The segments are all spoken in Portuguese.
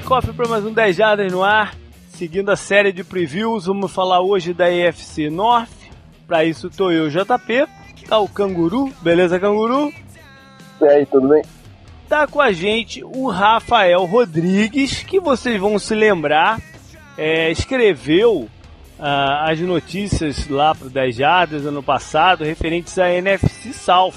cofre para mais um 10 Jardas no ar. Seguindo a série de previews, vamos falar hoje da EFC North. Para isso tô eu, JP. Tá o Canguru, beleza, Canguru? E aí, tudo bem? Tá com a gente o Rafael Rodrigues, que vocês vão se lembrar, é, escreveu ah, as notícias lá pro 10 Jardas ano passado referentes à NFC South.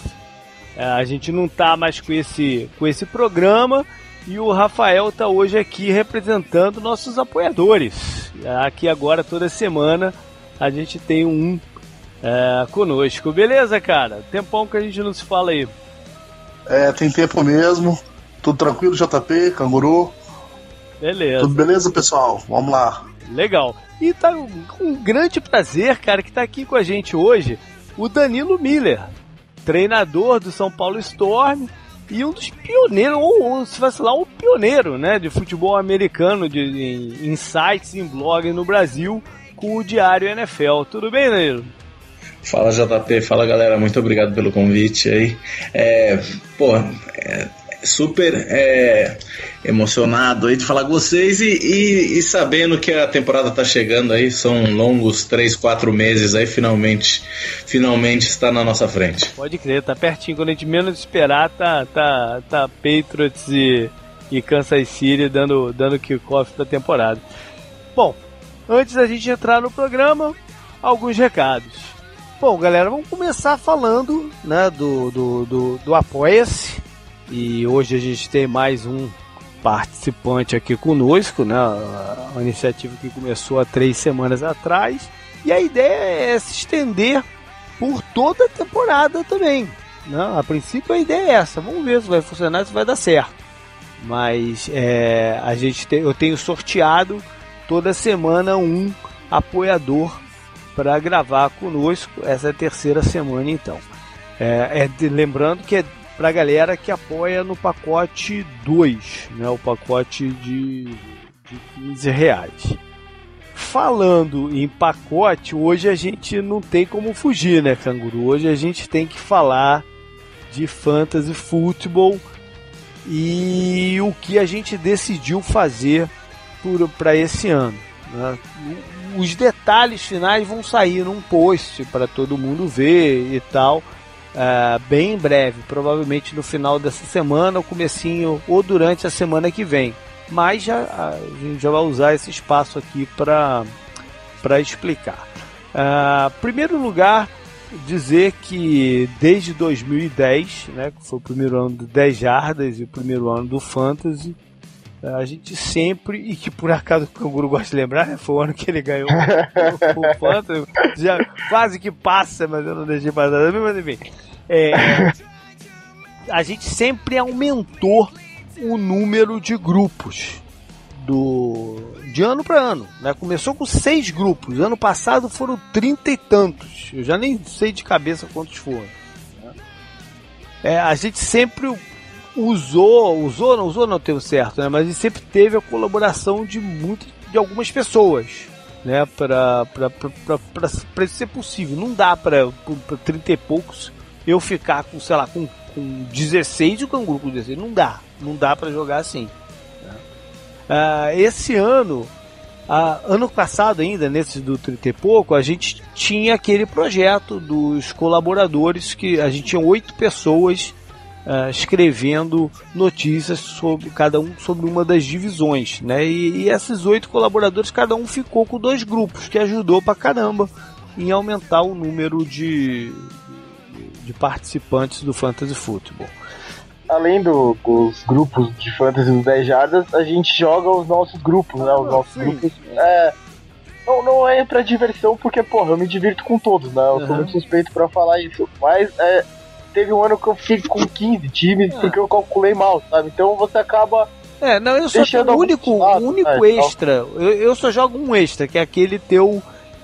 É, a gente não tá mais com esse, com esse programa e o Rafael tá hoje aqui representando nossos apoiadores. Aqui agora, toda semana, a gente tem um é, conosco. Beleza, cara? Tempão que a gente não se fala aí. É, tem tempo mesmo. Tudo tranquilo, JP, canguru. Beleza. Tudo beleza, pessoal? Vamos lá. Legal. E tá com um grande prazer, cara, que tá aqui com a gente hoje, o Danilo Miller, treinador do São Paulo Storm e um dos pioneiros, ou, ou se vacilar, um pioneiro, né, de futebol americano, de, em, em sites, em blogs no Brasil, com o Diário NFL. Tudo bem, Danilo? Fala JP, fala galera, muito obrigado pelo convite aí. É, pô, é, super é, emocionado aí de falar com vocês e, e, e, sabendo que a temporada tá chegando aí, são longos 3, 4 meses aí, finalmente, finalmente está na nossa frente. Pode crer, tá pertinho, quando a gente menos esperar, tá, tá, tá Patriots e, e Kansas City dando, dando kickoff da temporada. Bom, antes da gente entrar no programa, alguns recados. Bom, galera, vamos começar falando né, do, do, do, do Apoia-se. E hoje a gente tem mais um participante aqui conosco, né? Uma iniciativa que começou há três semanas atrás. E a ideia é se estender por toda a temporada também. Né? A princípio a ideia é essa. Vamos ver se vai funcionar, se vai dar certo. Mas é, a gente tem, eu tenho sorteado toda semana um apoiador para gravar conosco essa terceira semana então. É, é lembrando que é para a galera que apoia no pacote 2, né, o pacote de, de 15 reais. Falando em pacote, hoje a gente não tem como fugir, né, Canguru? Hoje a gente tem que falar de fantasy futebol e o que a gente decidiu fazer para esse ano. Né? os detalhes finais vão sair num post para todo mundo ver e tal. Uh, bem em breve, provavelmente no final dessa semana, ou comecinho, ou durante a semana que vem. Mas já, a gente já vai usar esse espaço aqui para explicar. Uh, primeiro lugar, dizer que desde 2010, né, que foi o primeiro ano do 10 Jardas e o primeiro ano do Fantasy, a gente sempre, e que por acaso o Canguru gosta de lembrar, né? foi o ano que ele ganhou o, o Phantom, já quase que passa, mas eu não deixei passar mas enfim. É, a gente sempre aumentou o número de grupos do de ano para ano. Né? Começou com seis grupos, ano passado foram trinta e tantos, eu já nem sei de cabeça quantos foram. Né? É, a gente sempre usou, usou, não usou, não teve certo, né? Mas sempre teve a colaboração de muitas, de algumas pessoas, né? Para para isso ser possível. Não dá para 30 e poucos eu ficar com, sei lá, com, com 16 e o canguru com 16. Não dá, não dá para jogar assim. Né? Uh, esse ano, uh, ano passado ainda, nesse do 30 e pouco, a gente tinha aquele projeto dos colaboradores que a gente tinha oito pessoas uh, escrevendo notícias sobre cada um sobre uma das divisões, né? E, e, esses oito colaboradores, cada um ficou com dois grupos, que ajudou pra caramba em aumentar o número de, de participantes do Fantasy Football. Além do, dos grupos de Fantasy dos 10 Jardas, a gente joga os nossos grupos, né? Os ah, nossos sim. grupos. É, não, não é pra diversão, porque, porra, eu me divirto com todos, né? Eu uhum. sou muito suspeito para falar isso. Mas é, teve um ano que eu fiquei com 15 times ah. porque eu calculei mal, sabe? Então você acaba. É, não, eu só tenho o único, lado, único né, extra. Eu, eu só jogo um extra, que é aquele teu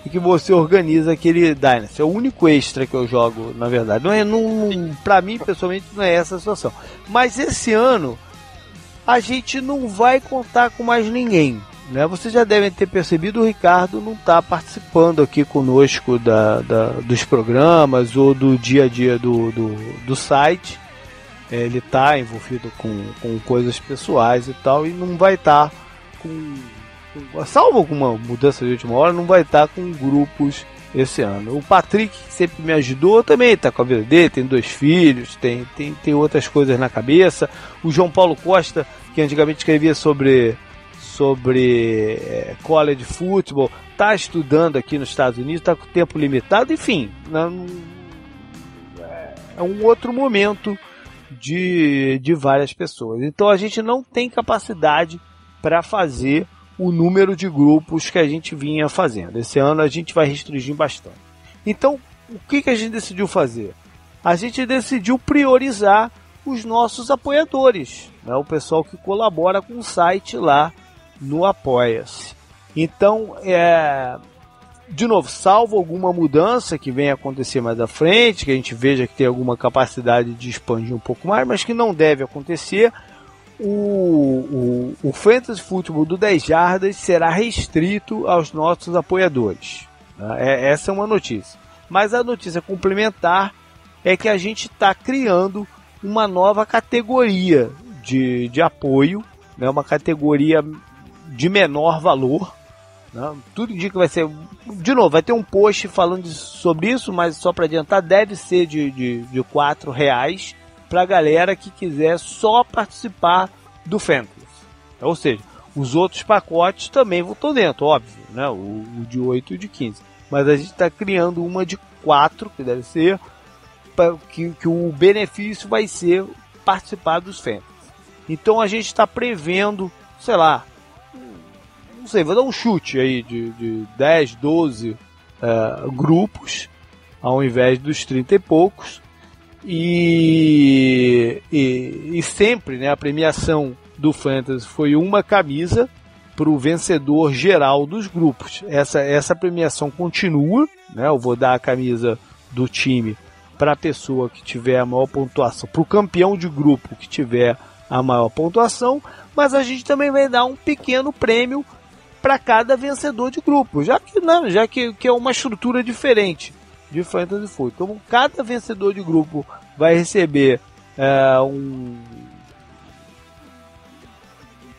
que você organiza aquele Dynasty. É o único extra que eu jogo, na verdade. Não é, não, pra mim, pessoalmente, não é essa a situação. Mas esse ano, a gente não vai contar com mais ninguém. Né? Vocês já devem ter percebido, o Ricardo não está participando aqui conosco da, da, dos programas ou do dia a dia do, do, do site. é, ele tá envolvido com, com coisas pessoais e tal, e não vai estar tá com. Salvo alguma mudança de última hora, não vai estar com grupos esse ano. O Patrick, que sempre me ajudou, também está com a vida dele, tem dois filhos, tem, tem, tem outras coisas na cabeça. O João Paulo Costa, que antigamente escrevia sobre, sobre é, college futebol, está estudando aqui nos Estados Unidos, está com tempo limitado, enfim, não, é um outro momento de, de várias pessoas. Então a gente não tem capacidade para fazer o número de grupos que a gente vinha fazendo. Esse ano a gente vai restringir bastante. Então, o que, que a gente decidiu fazer? A gente decidiu priorizar os nossos apoiadores, né? o pessoal que colabora com o site lá no Apoia-se. Então, é, de novo, salvo alguma mudança que venha acontecer mais à frente, que a gente veja que tem alguma capacidade de expandir um pouco mais, mas que não deve acontecer, o, o, o Fantasy Football do 10 Jardas será restrito aos nossos apoiadores. Né? É, essa é uma notícia. Mas a notícia complementar é que a gente está criando uma nova categoria de, de apoio, né? uma categoria de menor valor. Né? Tudo indica que vai ser. De novo, vai ter um post falando sobre isso, mas só para adiantar, deve ser de, de, de 4 reais para a galera que quiser só participar do Fantasy. Ou seja, os outros pacotes também vão dentro, óbvio, né? O, o de 8 e o de 15. Mas a gente está criando uma de 4, que deve ser, pra, que, que o benefício vai ser participar dos Fantasy. Então a gente está prevendo, sei lá, não sei, vou dar um chute aí de, de 10, 12 uh, grupos, ao invés dos 30 e poucos, e, e, e sempre né, a premiação do Fantasy foi uma camisa para o vencedor geral dos grupos. Essa, essa premiação continua, né? Eu vou dar a camisa do time para a pessoa que tiver a maior pontuação, para o campeão de grupo que tiver a maior pontuação, mas a gente também vai dar um pequeno prêmio para cada vencedor de grupo, já que não, já que, que é uma estrutura diferente de Fantasy Football. Então, cada vencedor de grupo vai receber é, um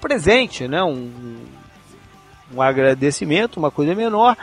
presente, né? Um, um agradecimento, uma coisa menor,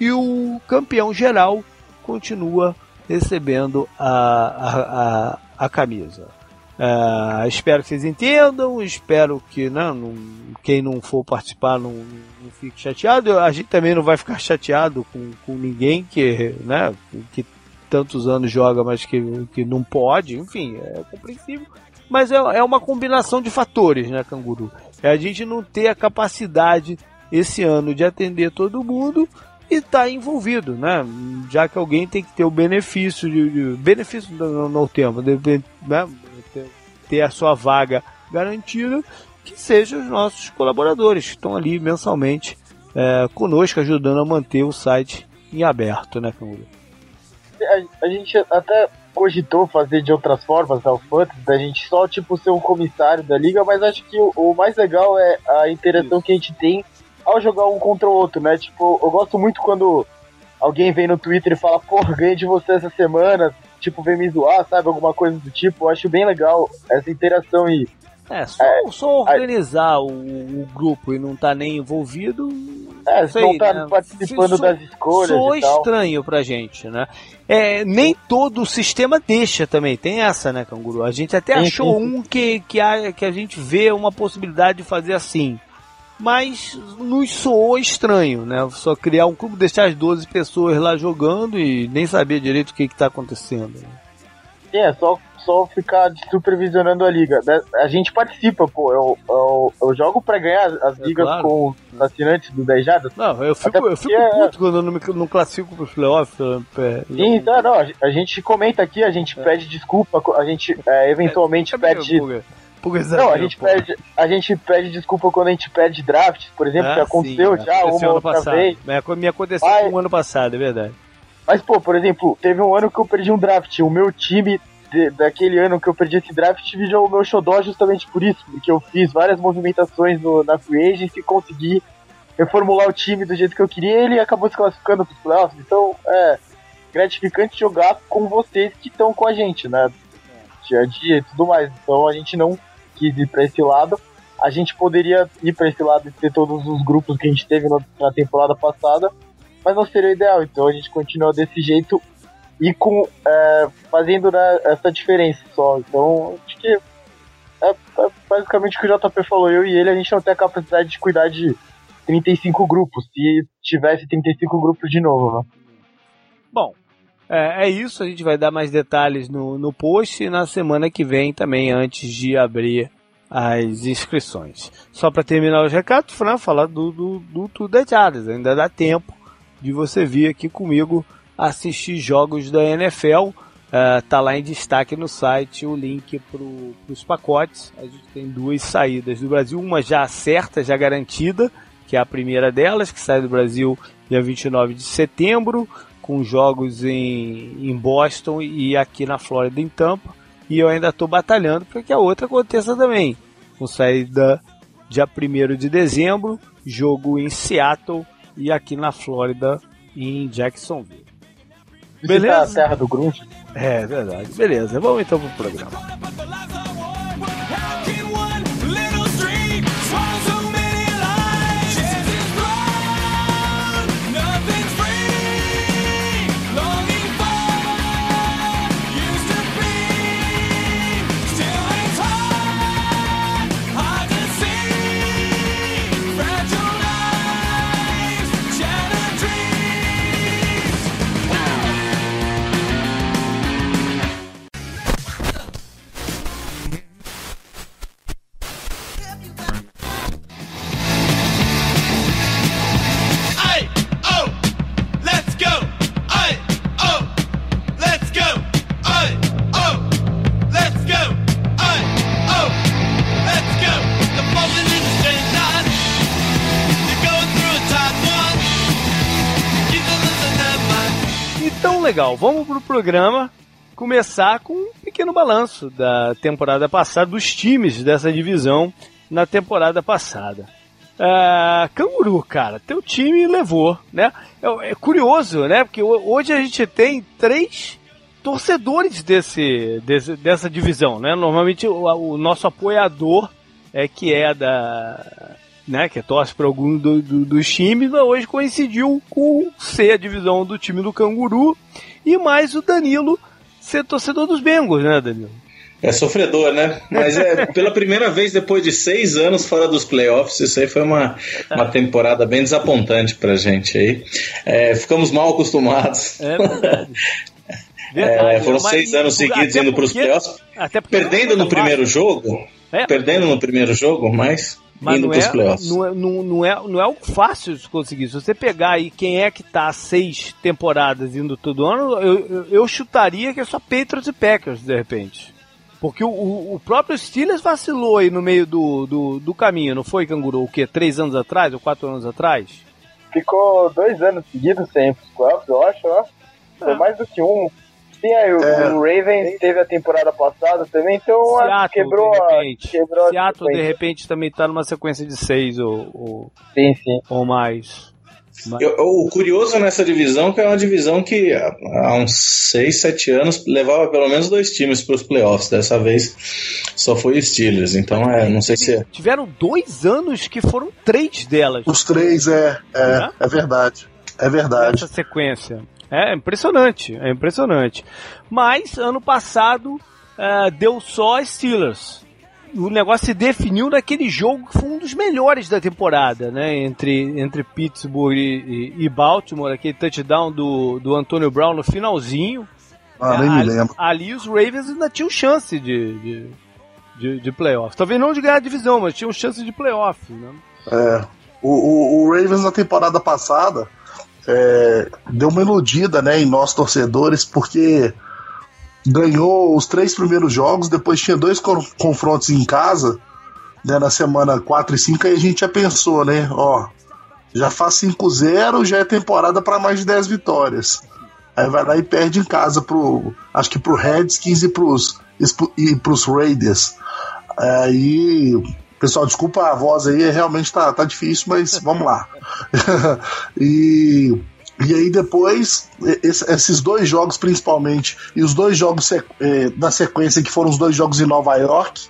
e o campeão geral continua recebendo a, a, a, a camisa. Uh, espero que vocês entendam, espero que né, não, quem não for participar não, não, fique chateado. A gente também não vai ficar chateado com, com ninguém que, né, que tantos anos joga, mas que, que não pode. Enfim, é compreensível. Mas é, é uma combinação de fatores, né, Canguru? É a gente não ter a capacidade esse ano de atender todo mundo e estar tá envolvido, né? Já que alguém tem que ter o benefício de, de benefício tema, de, né? Ter a sua vaga garantida, que sejam os nossos colaboradores que estão ali mensalmente é, conosco, ajudando a manter o site em aberto, né, Canguru? A, a, gente até cogitou fazer de outras formas né, o Fantasy, da gente só tipo ser um comissário da liga, mas acho que o, o mais legal é a interação Isso. que a gente tem ao jogar um contra o outro, né? Tipo, eu gosto muito quando alguém vem no Twitter e fala, porra, ganhei de você essa semana, tipo, vem me zoar, sabe? Alguma coisa do tipo. Eu acho bem legal essa interação e. É, só, é, só organizar o, o, grupo e não tá nem envolvido. É, sei, não tá né? participando so, das escolhas. Sou estranho pra gente, né? É, nem todo o sistema deixa também, tem essa, né, Canguru? A gente até achou um que, que, a, que a gente vê uma possibilidade de fazer assim mas nos soou estranho, né? Só criar um clube, deixar as 12 pessoas lá jogando e nem saber direito o que está acontecendo. Né? É só, só ficar supervisionando a liga. Né? A gente participa, pô. Eu, eu, eu jogo pra ganhar as é ligas claro. com os assinantes do 10 Jadas. Não, eu fico, eu fico é... puto quando eu não, me, não classifico pros playoffs. É, Sim, então, não, a gente comenta aqui, a gente é. pede desculpa, a gente é, eventualmente Não, a gente, pede, a gente pede desculpa quando a gente pede draft, por exemplo, ah, que aconteceu sim, já aconteceu uma outra passado. vez. Me aconteceu Mas, um ano passado, é verdade. Mas, pô, por exemplo, teve um ano que eu perdi um draft. O meu time de, daquele ano que eu perdi esse draft virou o meu xodó justamente por isso, porque eu fiz várias movimentações no, na Free Agent e consegui reformular o time do jeito que eu queria e ele acabou se classificando para os playoffs. Então, é gratificante jogar com vocês que estão com a gente, né? Dia a dia e tudo mais. Então a gente não quis ir para esse lado. A gente poderia ir para esse lado e ter todos os grupos que a gente teve na temporada passada, mas não seria o ideal. Então a gente continua desse jeito e com é, fazendo né, essa diferença só. Então acho que é, é basicamente o que o JP falou. Eu e ele a gente não tem a capacidade de cuidar de 35 grupos. Se tivesse 35 grupos de novo, né? Bom, é, é, isso. A gente vai dar mais detalhes no, no post e na semana que vem também, antes de abrir as inscrições. Só para terminar os recados, Fran, falar do, do, do Tudo Ainda dá tempo de você vir aqui comigo assistir jogos da NFL. Uh, tá lá em destaque no site o link para os pacotes. A gente tem duas saídas do Brasil, uma já certa, já garantida, que é a primeira delas, que sai do Brasil dia 29 de setembro, com jogos em, em Boston e aqui na Flórida, em Tampa. E eu ainda estou batalhando para que a outra aconteça também, com saída dia 1 de dezembro, jogo em Seattle e aqui na Flórida, em Jacksonville. Beleza? a terra do grunge. É, verdade. Beleza, vamos então pro programa. Legal. Vamos pro programa começar com um pequeno balanço da temporada passada, dos times dessa divisão na temporada passada. Uh, Canguru, cara, teu time levou, né? É, é, curioso, né? Porque hoje a gente tem três torcedores desse, desse dessa divisão, né? Normalmente o, o, nosso apoiador é que é da né, que torce para algum do, do, dos times, hoje coincidiu com ser a divisão do time do Canguru e mais o Danilo ser torcedor dos Bengals, né, Danilo? É sofredor, né? Mas é pela primeira vez depois de seis anos fora dos playoffs, isso aí foi uma, uma temporada bem desapontante pra gente aí. É, ficamos mal acostumados. É verdade. Verdade, é, foram seis anos seguidos indo para os playoffs, perdendo no primeiro jogo, é. perdendo no primeiro jogo, mas mas não é, não, é, não, não, é, não é algo fácil de conseguir. Se você pegar aí quem é que tá seis temporadas indo todo ano, eu, eu, eu chutaria que é só Patriots e Packers, de repente. Porque o, o, próprio Steelers vacilou aí no meio do, do, do caminho, não foi, Canguru? O quê? Três anos atrás ou quatro anos atrás? Ficou dois anos seguidos sem playoffs, eu acho, ó. Foi é. mais do que um. Sim, aí o, é. o Ravens teve a temporada passada também, então Seattle, quebrou, de repente. quebrou Seattle, de repente, também tá numa sequência de seis ou, ou, sim, sim. ou mais. Eu, o curioso nessa divisão é que é uma divisão que há uns 6, 7 anos levava pelo menos dois times para os playoffs. Dessa vez só foi Steelers. Então é, não sei se. É... Tiveram dois anos que foram três delas. Os três, é. É, é, é verdade. É verdade. Essa sequência. É impressionante, é impressionante. Mas ano passado uh, deu só Steelers. O negócio se definiu naquele jogo que foi um dos melhores da temporada, né? Entre, entre Pittsburgh e, e, e Baltimore, aquele touchdown do, do Antonio Brown no finalzinho. Ah, nem me lembro. Ali os Ravens ainda tinham chance de, de, de, de playoff. Talvez não de ganhar a divisão, mas tinham chance de playoff. Né? É. O, o, o Ravens na temporada passada é, deu uma iludida né, em nós torcedores, porque ganhou os três primeiros jogos, depois tinha dois confrontos em casa, né, na semana 4 e 5, aí a gente já pensou, né? Ó, já faz 5-0, já é temporada para mais de 10 vitórias. Aí vai lá e perde em casa pro. Acho que pro Redskins e pros, e pros Raiders. Aí Pessoal, desculpa a voz aí, realmente tá, tá difícil, mas vamos lá. e E aí depois, esses dois jogos principalmente, e os dois jogos da sequência, que foram os dois jogos em Nova York,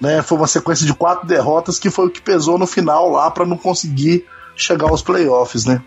né, foi uma sequência de quatro derrotas que foi o que pesou no final lá para não conseguir chegar aos playoffs, né?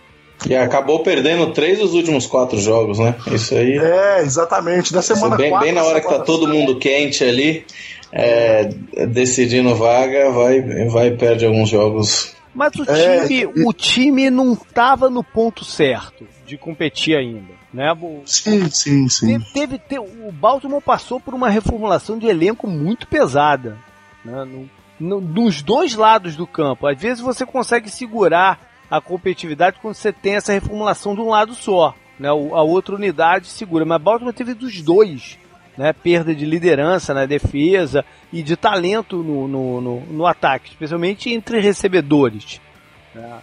E acabou perdendo três dos últimos quatro jogos, né? Isso aí. É, exatamente. Na semana bem, quatro, bem na hora que tá todo mundo quente ali, é, decidindo vaga, vai, vai e perde alguns jogos mas o é, time, é, o time não estava no ponto certo de competir ainda. Né? O, sim, sim, sim. Teve, teve, o Baltimore passou por uma reformulação de elenco muito pesada. Né? No, no, nos dois lados do campo. Às vezes você consegue segurar a competitividade quando você tem essa reformulação de um lado só. Né? A outra unidade segura. Mas Baltimore teve dos dois né, perda de liderança na defesa e de talento no, no, no, no ataque, especialmente entre recebedores. Né.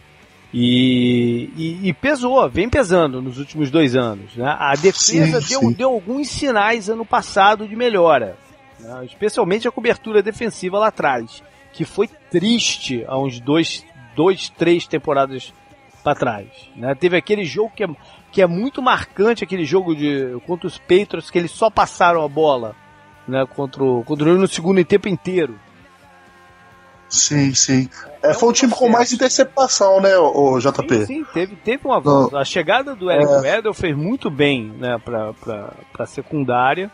E, e, e, pesou, vem pesando nos últimos dois anos. Né. A defesa sim, deu, sim. deu alguns sinais ano passado de melhora, né, especialmente a cobertura defensiva lá atrás, que foi triste há uns dois, dois três temporadas para trás. Né. Teve aquele jogo que é que é muito marcante aquele jogo de contra os Patriots, que eles só passaram a bola né, contra, o, contra o no segundo tempo inteiro. Sim, sim. É, é foi um o time com mais interceptação, né, o, JP? Sim, sim, teve, teve uma. A chegada do Eric é. Fez muito bem né, para a secundária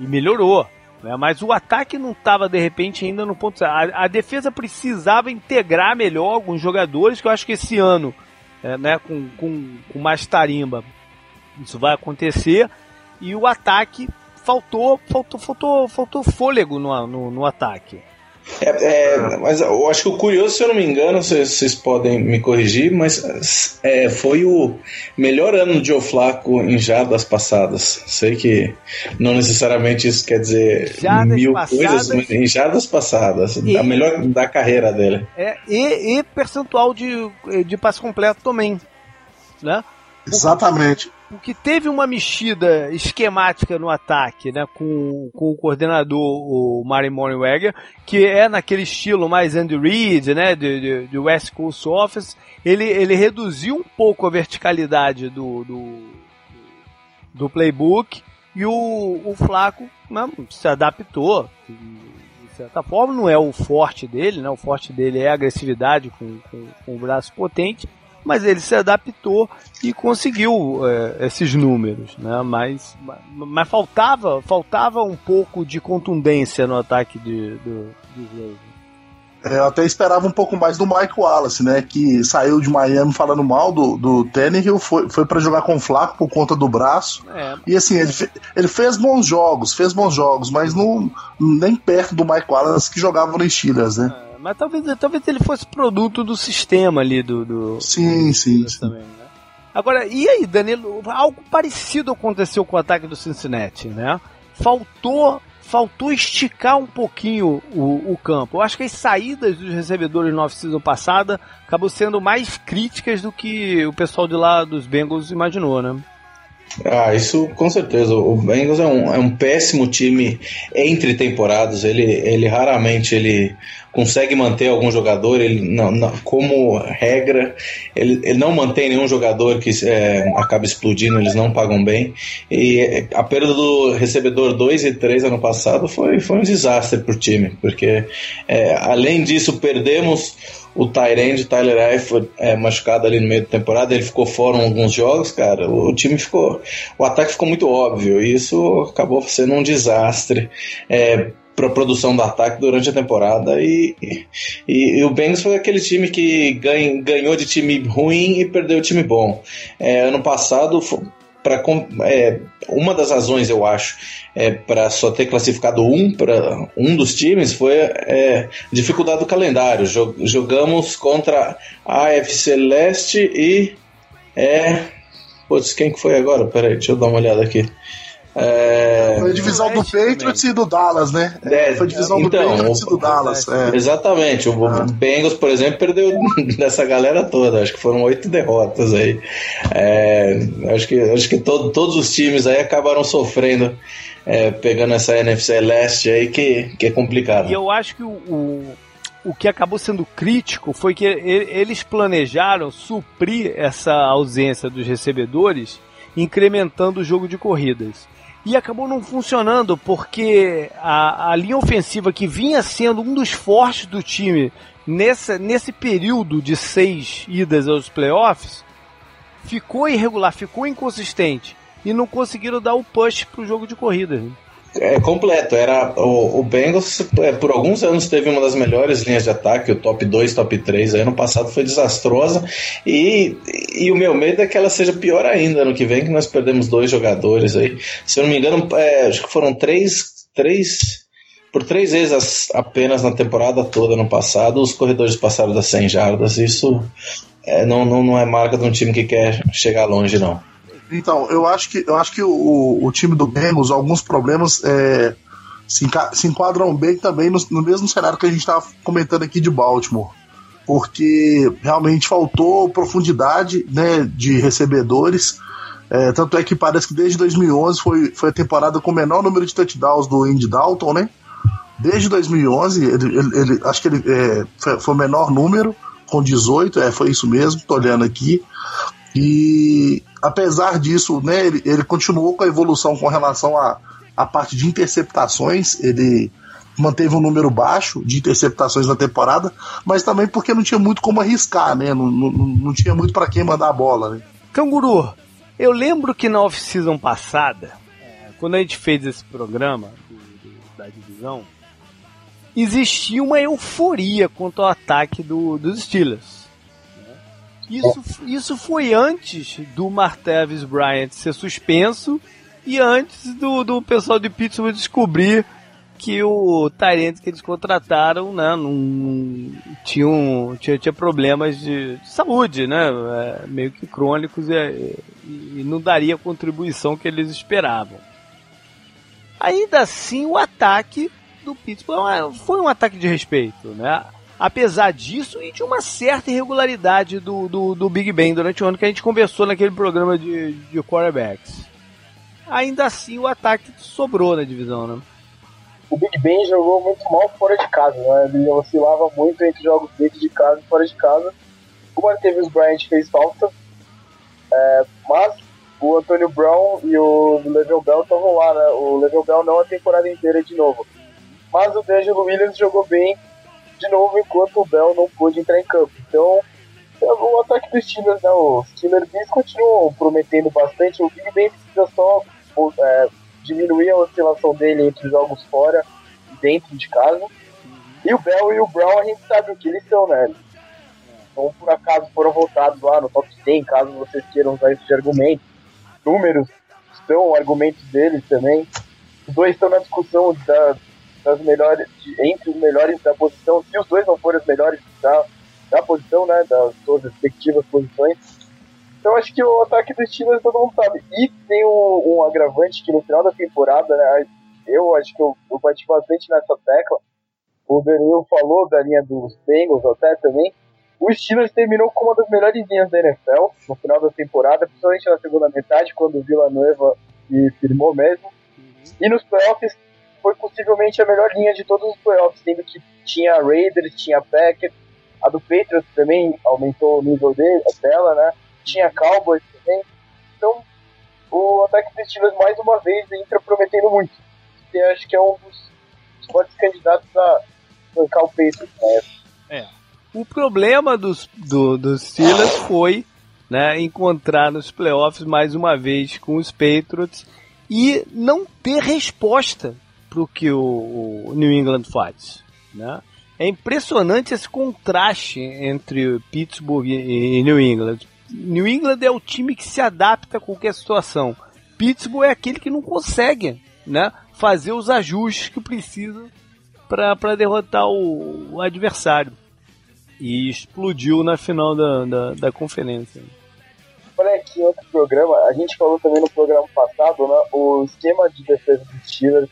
e, melhorou. Né, mas o ataque não estava de repente ainda no ponto. A, a defesa precisava integrar melhor alguns jogadores que eu acho que esse ano é, né, com, com, com mais tarimba. Isso vai acontecer. E o ataque faltou, faltou, faltou, faltou fôlego no, no, no ataque. É, é, mas eu acho que o curioso, se eu não me engano, vocês, vocês podem me corrigir, mas é, foi o melhor ano de Oflaco em jardas passadas. Sei que não necessariamente isso quer dizer jardas mil passadas, coisas, mas em jardas passadas. E, a melhor da carreira dele. É, e, e percentual de, de passe completo também. Né? Exatamente porque teve uma mexida esquemática no ataque, né, com, com o coordenador, o Mari Morningwegger, que é naquele estilo mais Andy Reid, né, de, de, de, West Coast Office, ele, ele reduziu um pouco a verticalidade do, do, do playbook e o, o Flaco né, se adaptou. De certa forma, não é o forte dele, né, o forte dele é a agressividade com, com, com o braço potente, mas ele se adaptou e conseguiu é, esses números, né? Mas, mas faltava, faltava um pouco de contundência no ataque de, do, dos é, Eu até esperava um pouco mais do Mike Wallace, né? Que saiu de Miami falando mal do, do Tannehill, foi, foi para jogar com o Flaco por conta do braço. É. E assim, ele, fe, ele fez bons jogos, fez bons jogos, mas não, nem perto do Mike Wallace que jogava no Steelers, né? É. Mas talvez, talvez ele fosse produto do sistema ali do. do sim, do sim. sim. Também, né? Agora, e aí, Danilo? Algo parecido aconteceu com o ataque do Cincinnati, né? Faltou faltou esticar um pouquinho o, o, campo. Eu acho que as saídas dos recebedores no off-season passada acabou sendo mais críticas do que o pessoal de lá dos Bengals imaginou, né? Ah, isso com certeza. O Bengals é um, é um péssimo time entre temporadas. Ele, ele raramente ele consegue manter algum jogador. Ele não, não como regra, ele, ele não mantém nenhum jogador que é, acaba explodindo. Eles não pagam bem. E a perda do recebedor 2 e 3 ano passado foi, foi um desastre para o time, porque é, além disso perdemos o Tyrande, Tyler Eifert, é, machucado ali no meio da temporada, ele ficou fora em alguns jogos, cara. O time ficou. O ataque ficou muito óbvio. E isso acabou sendo um desastre. É, para produção do ataque durante a temporada e, e, e, o Bengals foi aquele time que ganhou de time ruim e perdeu de time bom. É, ano passado para é, uma das razões eu acho é, para só ter classificado um para um dos times foi é, dificuldade do calendário jogamos contra a AFC Leste e é Putz, quem que foi agora? Peraí, deixa eu dar uma olhada aqui. É... Foi a divisão do Patriots e do Dallas, né? É, foi a divisão então, do Patriots e do Dallas. É. Exatamente. O ah. Bengals, por exemplo, perdeu dessa galera toda. Acho que foram oito derrotas aí. É, acho que, acho que todo, todos os times aí acabaram sofrendo. É, pegando essa NFC Leste aí que, que é complicado. E eu acho que o, o o que acabou sendo crítico foi que eles planejaram suprir essa ausência dos recebedores incrementando o jogo de corridas. E acabou não funcionando porque a, a linha ofensiva que vinha sendo um dos fortes do time nessa, nesse período de seis idas aos playoffs ficou irregular, ficou inconsistente e não conseguiram dar o push para o jogo de corridas é, completo. Era o, o Bengals, é, por alguns anos, teve uma das melhores linhas de ataque, o top 2, top 3. Aí, ano passado foi desastrosa. E, e o meu medo é que ela seja pior ainda no que vem, que nós perdemos dois jogadores aí. Se eu não me engano, é, acho que foram três. três por três vezes apenas na temporada toda no passado, os corredores passaram das 100 jardas. Isso é, não, não, não é marca de um time que quer chegar longe, não. Então, eu acho que, eu acho que o, o time do Bengals, alguns problemas é, se, se, enquadram bem também no, no mesmo cenário que a gente estava comentando aqui de Baltimore. Porque realmente faltou profundidade né, de recebedores. É, tanto é que parece que desde 2011 foi, foi a temporada com o menor número de touchdowns do Andy Dalton, né? Desde 2011, ele, ele, ele acho que ele é, foi, foi, o menor número, com 18, é, foi isso mesmo, tô olhando aqui. E apesar disso, né, ele, ele continuou com a evolução com relação à a, a parte de interceptações. Ele manteve um número baixo de interceptações na temporada, mas também porque não tinha muito como arriscar, né? Não, não, não tinha muito para quem mandar a bola, né? Canguru, eu lembro que na off-season passada, é, quando a gente fez esse programa do, do, da divisão, existia uma euforia quanto ao ataque do, dos Steelers. Isso, isso foi antes do Martavis Bryant ser suspenso e antes do, do pessoal de Pittsburgh descobrir que o Tyrant que eles contrataram, né, não, tinha, um, tinha, tinha problemas de, de saúde, né, é, meio que crônicos e, e, não daria a contribuição que eles esperavam. Ainda assim, o ataque do Pittsburgh foi um ataque de respeito, né? Apesar disso e de uma certa irregularidade do, do, do, Big Ben durante o ano que a gente conversou naquele programa de, de quarterbacks. Ainda assim, o ataque sobrou na divisão, né? O Big Ben jogou muito mal fora de casa, né? Ele oscilava muito entre jogos dentro de casa e fora de casa. O Martavis Bryant fez falta, é, mas o Antônio Brown e o Level Bell estavam lá, né? O Level Bell não a temporada inteira de novo. Mas o D'Angelo Williams jogou bem de novo enquanto o Bell não pôde entrar em campo. Então, o ataque dos Steelers, né, os Steelers continuam prometendo bastante. O Big Ben precisa só é, diminuir a oscilação dele entre jogos fora e dentro de casa. E o Bell e o Brown a gente sabe o que eles são, né? Então, por acaso foram votados lá no top 100, caso vocês queiram usar isso de argumento. Números são argumentos deles também. Os dois estão na discussão da, das melhores, de, entre os melhores da posição, se os dois não forem os melhores da, da posição, né, das suas respectivas posições. Então acho que o ataque dos Steelers todo mundo sabe. E tem um, um agravante que no final da temporada, né, eu acho que eu, eu bati bastante nessa tecla. O Danilo falou da linha dos Bengals até também. O Steelers terminou com uma das melhores linhas da NFL no final da temporada, principalmente na segunda metade, quando o Villanueva se firmou mesmo. E nos playoffs foi possivelmente a melhor linha de todos os playoffs, sendo que tinha Raiders, tinha Packers, a do Patriots também aumentou o nível dele, dela, né? Tinha Cowboys também. Então, o ataque dos Steelers mais uma vez entra prometendo muito. E acho que é um dos fortes candidatos a bancar o Patriots né? É. O problema dos, do, dos Steelers foi né, encontrar nos playoffs mais uma vez com os Patriots e não ter resposta para o que o, New England faz. Né? É impressionante esse contraste entre Pittsburgh e New England. New England é o time que se adapta a qualquer situação. Pittsburgh é aquele que não consegue né, fazer os ajustes que precisa para derrotar o, o, adversário. E explodiu na final da, da, da conferência. Olha aqui outro programa, a gente falou também no programa passado, né, o esquema de defesa dos Steelers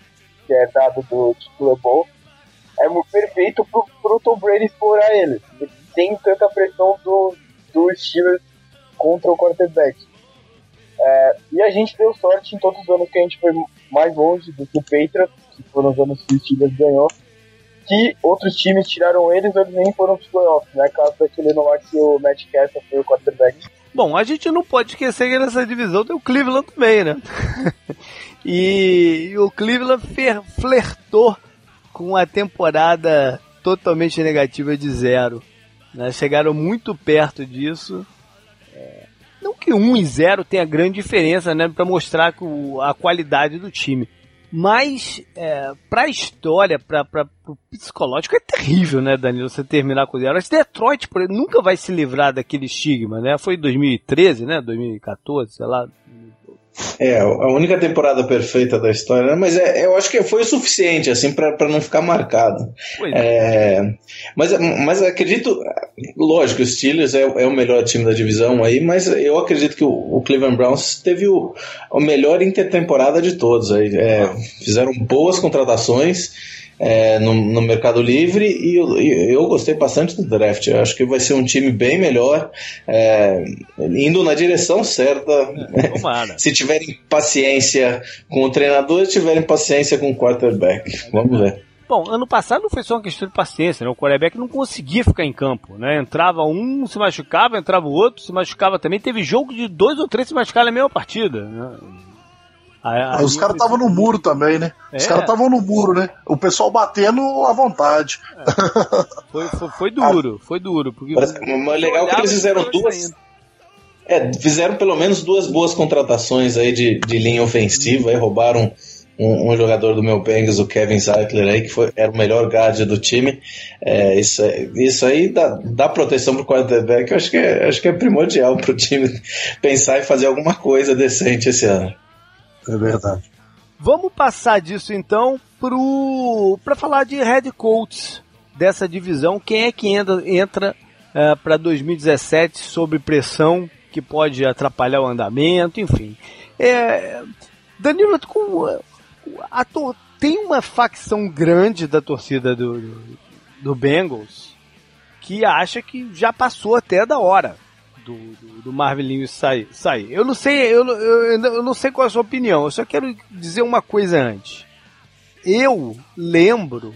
que é dado do Super Bowl, é perfeito pro, pro Tom Brady explorar ele. Sem tanta pressão do, do Steelers contra o quarterback. É, e a gente deu sorte em todos os anos que a gente foi mais longe do que o Patriots, que foram os anos que o Steelers ganhou, se outros times tiraram eles, eles nem foram pros playoffs, né? Caso daquele lá que o Matt Castle foi o quarterback. Bom, a gente não pode esquecer que nessa divisão tem o Cleveland também, né? e, o Cleveland flertou com a temporada totalmente negativa de zero. Né? Chegaram muito perto disso. É... Não que 1 e 0 tenha grande diferença, né? Para mostrar a qualidade do time. Mas, é, pra história, pra, pra, pro psicológico, é terrível, né, Danilo, você terminar com zero. Esse Detroit por exemplo, nunca vai se livrar daquele estigma, né? Foi 2013, né? 2014, sei lá. É, a única temporada perfeita da história, né? mas é, eu acho que foi o suficiente, assim, para não ficar marcado. É. é, mas, mas acredito, lógico, o Steelers é, é, o melhor time da divisão aí, mas eu acredito que o, o Cleveland Browns teve o, o melhor intertemporada de todos. Aí, é, fizeram boas contratações é, no, no, Mercado Livre e eu, eu, gostei bastante do draft. Eu acho que vai ser um time bem melhor, é, indo na direção certa. É, se tiverem paciência com o treinador, tiverem paciência com o quarterback. Vamos ver. Bom, ano passado não foi só uma questão de paciência, né? O quarterback não conseguia ficar em campo, né? Entrava um, se machucava, entrava o outro, se machucava também. Teve jogo de dois ou três se machucaram na mesma partida, né? Aí, os caras estavam no muro também, né? É. Os caras estavam no muro, né? O pessoal batendo à vontade. É. Foi, foi, foi, duro, foi duro. Porque Mas, mas legal que eles fizeram duas. É, fizeram pelo menos duas boas contratações aí de, de linha ofensiva, aí roubaram um, um, jogador do meu Bengals, o Kevin Zeitler aí, que foi, era o melhor guard do time. É, isso, isso aí dá, dá proteção pro quarterback, eu acho que é, acho que é primordial pro time pensar em fazer alguma coisa decente esse ano. É verdade. Vamos passar disso então para falar de head coaches dessa divisão. Quem é que entra, entra uh, para 2017 sob pressão que pode atrapalhar o andamento, enfim. É, Danilo, com, a, tem uma facção grande da torcida do, do Bengals que acha que já passou até da hora do, do, do Lewis sair, sair. Eu não sei, eu, eu, eu não sei qual é a sua opinião. Eu só quero dizer uma coisa antes. Eu lembro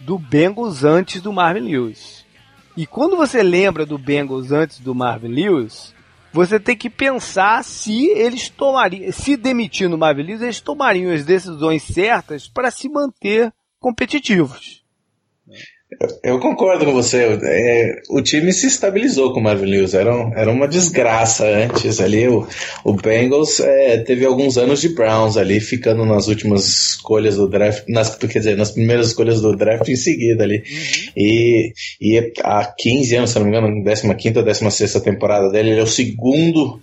do Bengals antes do Marvin Lewis. E quando você lembra do Bengals antes do Marvin Lewis, você tem que pensar se eles tomariam, se demitindo o Marvin Lewis, eles tomariam as decisões certas para se manter competitivos. Eu concordo com você. É, o time se estabilizou com o Marvin Lewis. Era, era uma desgraça antes ali. O, o Bengals é, teve alguns anos de Browns ali, ficando nas últimas escolhas do draft, nas, quer dizer, nas primeiras escolhas do draft em seguida ali. Uhum. E, e há 15 anos, se não me engano, 15 ou 16 temporada dele, ele é o segundo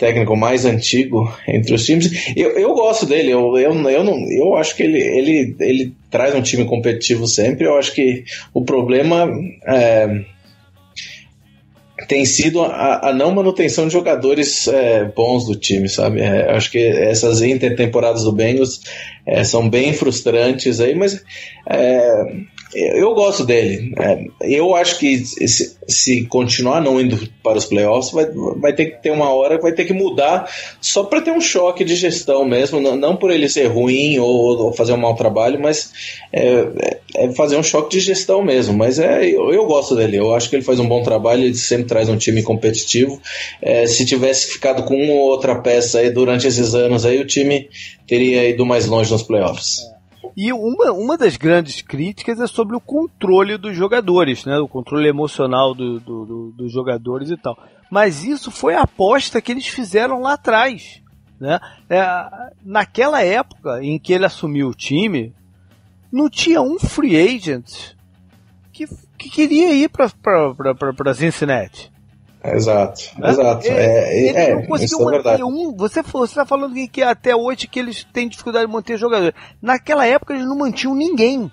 técnico mais antigo entre os times. Eu, eu gosto dele, eu, eu, eu, não, eu acho que ele, ele, ele traz um time competitivo sempre. Eu acho que o problema é, tem sido a, a, não manutenção de jogadores é, bons do time, sabe? É, acho que essas intertemporadas do Bengals é, são bem frustrantes aí, mas é, eu gosto dele. É, eu acho que se, se, continuar não indo para os playoffs, vai, vai ter que ter uma hora que vai ter que mudar só para ter um choque de gestão mesmo. Não, não por ele ser ruim ou, ou, fazer um mau trabalho, mas é, é, é, fazer um choque de gestão mesmo. Mas é, eu, eu, gosto dele. Eu acho que ele faz um bom trabalho. Ele sempre traz um time competitivo. É, se tivesse ficado com uma ou outra peça aí durante esses anos, aí o time teria ido mais longe nos playoffs. E uma, uma das grandes críticas é sobre o controle dos jogadores, né? O controle emocional do, do, do, dos jogadores e tal. Mas isso foi a aposta que eles fizeram lá atrás. Né? É, naquela época em que ele assumiu o time, não tinha um free agent que, que queria ir para Cincinnati. Exato, né? exato. Ele, é, ele é, não conseguiu é manter um. Você está falando que, que até hoje que eles têm dificuldade de manter jogadores. Naquela época eles não mantinham ninguém.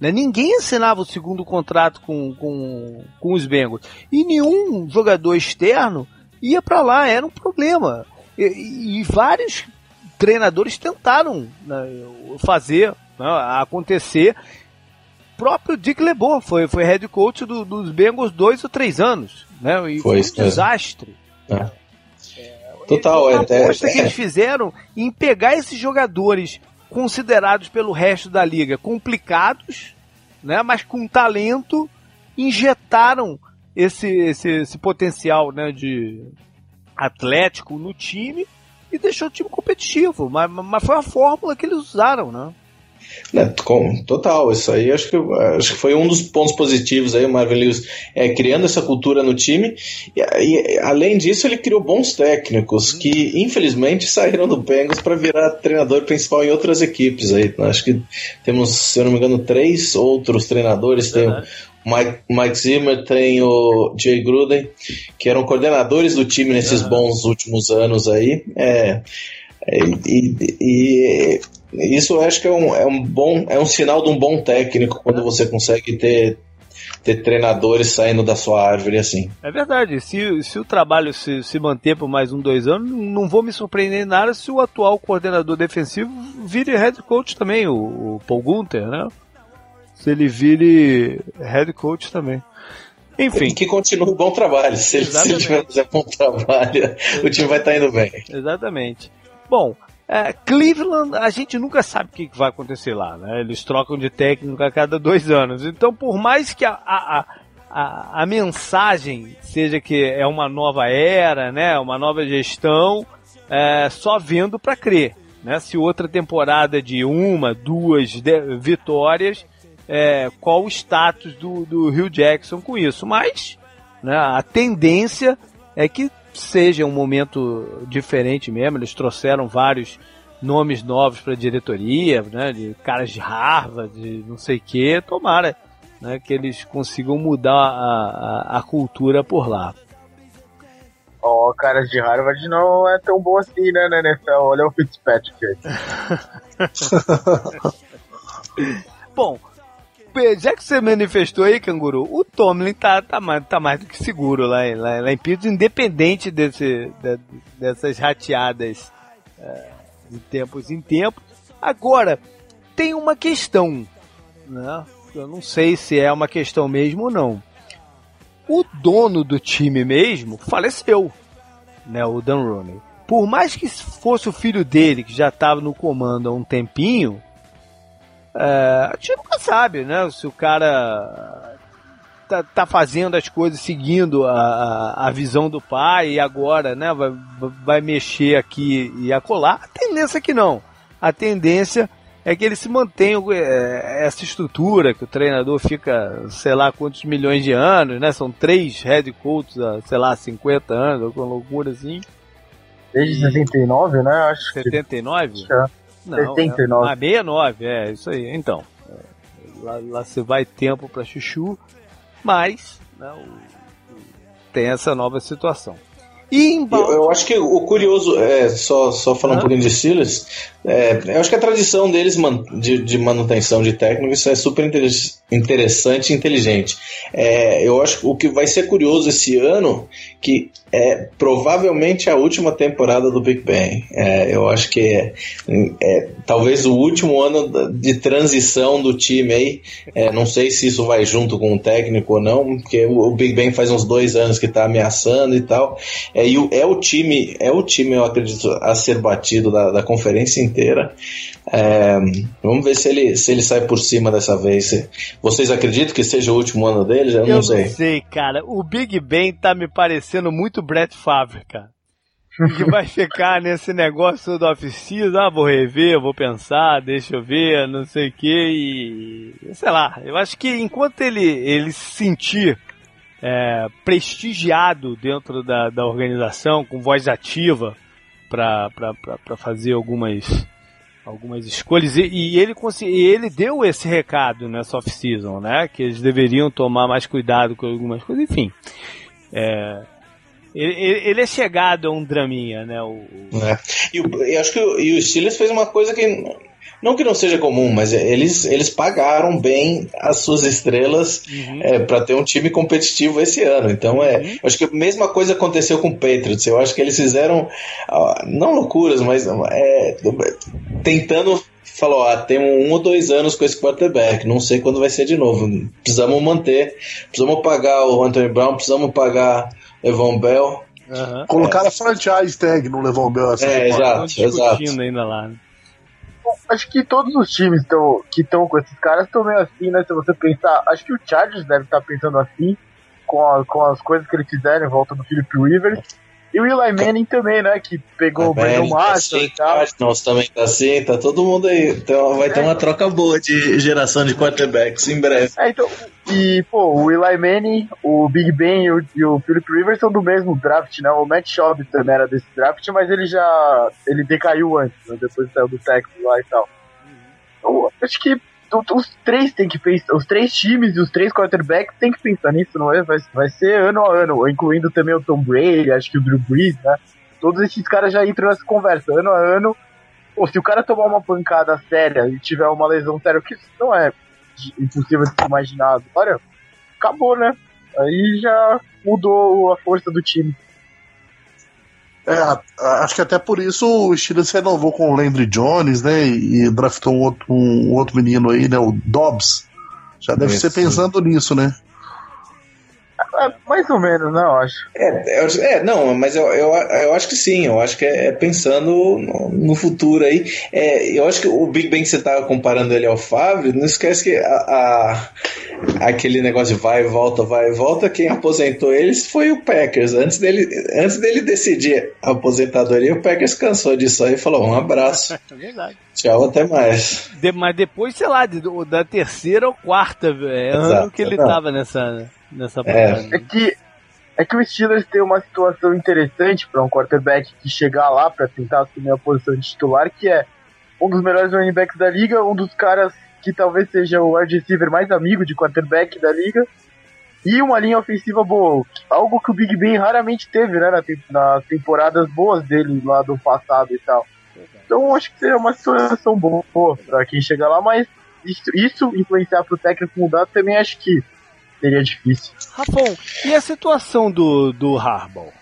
Né? Ninguém assinava o segundo contrato com, com, com os Bengals. E nenhum jogador externo ia para lá, era um problema. E, e vários treinadores tentaram né, fazer né, acontecer. O próprio Dick LeBeau foi, foi head coach do, dos Bengals dois ou três anos. Né? E foi, foi um desastre. É. É, Total, é. A aposta é, que eles fizeram em pegar esses jogadores considerados pelo resto da liga complicados, né? Mas com talento injetaram esse, esse, esse potencial né, de atlético no time e deixou o time competitivo. Mas, mas foi a fórmula que eles usaram, né? É, com, total, isso aí acho que, acho que foi um dos pontos positivos aí, o Marvin Lewis é, criando essa cultura no time. E, e, além disso, ele criou bons técnicos que, infelizmente, saíram do Bengals para virar treinador principal em outras equipes. Aí. Acho que temos, se eu não me engano, três outros treinadores. Tem uhum. o Mike, Mike Zimmer, tem o Jay Gruden, que eram coordenadores do time nesses uhum. bons últimos anos aí. É, é e, e, isso eu acho que é um, é um bom, é um sinal de um bom técnico quando você consegue ter ter treinadores saindo da sua árvore assim. É verdade. Se, se o trabalho se, se manter por mais um, dois anos, não vou me surpreender nada se o atual coordenador defensivo vire head coach também, o, o Paul Gunter, né? Se ele vire head coach também. Enfim. Que continue o bom trabalho. Se ele, se ele tiver fazer bom trabalho, o time vai estar tá indo bem. Exatamente. Bom, é, Cleveland, a gente nunca sabe o que vai acontecer lá, né? Eles trocam de técnico a cada dois anos. Então, por mais que a, a, a, a mensagem seja que é uma nova era, né? Uma nova gestão, é, só vendo para crer. Né? Se outra temporada de uma, duas de, vitórias, é, qual o status do, do Rio Jackson com isso? Mas né, a tendência é que seja um momento diferente mesmo. Eles trouxeram vários nomes novos para a diretoria, né, de caras de Harvard, de não sei o que. Tomara né, que eles consigam mudar a, a, a cultura por lá. Ó, oh, caras de Harvard não é tão bom assim, né, na NFL? Olha o Fitzpatrick. bom, já que você manifestou aí, Canguru, o Tomlin tá, tá, mais, tá mais do que seguro lá, lá, lá em Pittsburgh, independente desse, de, dessas rateadas é, de tempos em tempos. Agora, tem uma questão, né? Eu não sei se é uma questão mesmo ou não. O dono do time mesmo faleceu, né? O Dan Rooney. Por mais que fosse o filho dele, que já estava no comando há um tempinho, é, a gente nunca sabe, né? Se o cara tá, tá fazendo as coisas seguindo a, a visão do pai e agora, né, vai, vai mexer aqui e acolá. A tendência é que não. A tendência é que ele se mantenha é, essa estrutura, que o treinador fica, sei lá, quantos milhões de anos, né? São três head coaches há, sei lá, 50 anos, alguma loucura assim. Desde 79, né? Acho 79? Que... É. Não, 79. É, ah, 69, é, isso aí. Então, é, lá, lá você vai tempo para chuchu, mas né, o, o, tem essa nova situação. E eu, eu, acho que o curioso, é, só, só falando ah. um pouquinho de Steelers, é, eu acho que a tradição deles man, de, de, manutenção de técnico isso é super interessante e inteligente. É, eu acho que o que vai ser curioso esse ano, que é provavelmente a última temporada do Big Bang. É, eu acho que é, é, talvez o último ano de transição do time aí. É, não sei se isso vai junto com o técnico ou não, porque o, Big Bang faz uns dois anos que está ameaçando e tal. É, e o, é o time, é o time, eu acredito, a ser batido da, da conferência inteira. É, vamos ver se ele, se ele sai por cima dessa vez. Vocês acreditam que seja o último ano dele? Eu, eu não sei. não sei, cara. O Big Ben tá me parecendo muito Brett Favre, cara. Que vai ficar nesse negócio do off-season, ah, vou rever, vou pensar, deixa eu ver, não sei o que, e. sei lá. Eu acho que enquanto ele, ele se sentir é, prestigiado dentro da, da organização, com voz ativa, para fazer algumas algumas escolhas e, e ele e ele deu esse recado nessa off-season, né? Que eles deveriam tomar mais cuidado com algumas coisas, enfim. É, ele, ele, é chegado a um draminha, né? O, é. E eu acho que o, e o Steelers fez uma coisa que não que não seja comum, mas eles, eles pagaram bem as suas estrelas uhum. é, para ter um time competitivo esse ano. Então, é, uhum. acho que a mesma coisa aconteceu com o Patriots. Eu acho que eles fizeram, não loucuras, mas é, tentando falou, ah, tem um ou dois anos com esse quarterback, não sei quando vai ser de novo. Precisamos manter, precisamos pagar o Anthony Brown, precisamos pagar Evan Bell. Uhum. Colocaram é. a franchise tag no Levon Bell. Essa é, exato, exato. ainda lá. Né? Acho que todos os times tão, que estão com esses caras estão meio assim, né? Se você pensar, acho que o Chargers deve estar pensando assim, com, a, com as coisas que eles fizeram em volta do Philip Rivers. E o Eli Manning também, né? Que pegou o Brandon tá Marshall assim, e tal. Cardinals também tá assim, tá todo mundo aí. Então vai ter uma troca boa de geração de quarterbacks em breve. É, então, e, pô, o Eli Manning, o Big Ben e o, e o Philip Rivers são do mesmo draft, né? O Matt Schaub também era desse draft, mas ele já, ele decaiu antes, né? Depois saiu do Texas lá e tal. Então, acho que os três tem que pensar, os três times e os três quarterbacks tem que pensar nisso, não é? Vai, vai ser ano a ano, incluindo também o Tom Brady, acho que o Drew Brees, né? Todos esses caras já entram nessa conversa, ano a ano. Pô, se o cara tomar uma pancada séria e tiver uma lesão séria, que isso não é impossível de se imaginar agora, acabou, né? Aí já mudou a força do time. É, acho que até por isso o Steelers renovou com o Landry Jones, né? E, draftou um outro, um outro menino aí, né? O Dobbs. Já deve ser pensando nisso, né? É, mais ou menos, né? Eu acho. É, eu- é, não, mas eu, eu, eu acho que sim, eu acho que é, é pensando no, no futuro aí. É, eu acho que o Big Ben que você tava comparando ele ao Fábio, não esquece que a, a- aquele negócio de vai e volta, vai e volta, quem aposentou eles foi o Packers. Antes dele, antes dele decidir a aposentadoria, o Packers cansou disso aí e falou: um abraço, É verdade. tchau, até mais. De- mas depois, sei lá, de- do- da terceira ou quarta é, ano que ele exato. tava nessa, nessa É. parada. É que, é que o Steelers tem uma situação interessante para um quarterback que chegar lá para tentar assumir a posição de titular, que é um dos melhores running backs da liga, um dos caras que talvez seja o wide receiver mais amigo de quarterback da liga, e uma linha ofensiva boa, algo que o Big Ben raramente teve, né, nas temporadas boas dele lá do passado e tal. Então acho que seria uma situação boa para quem chegar lá, mas isso, isso influenciar pro técnico mudar também acho que seria difícil. Rafão, e a situação do, do Harbaugh?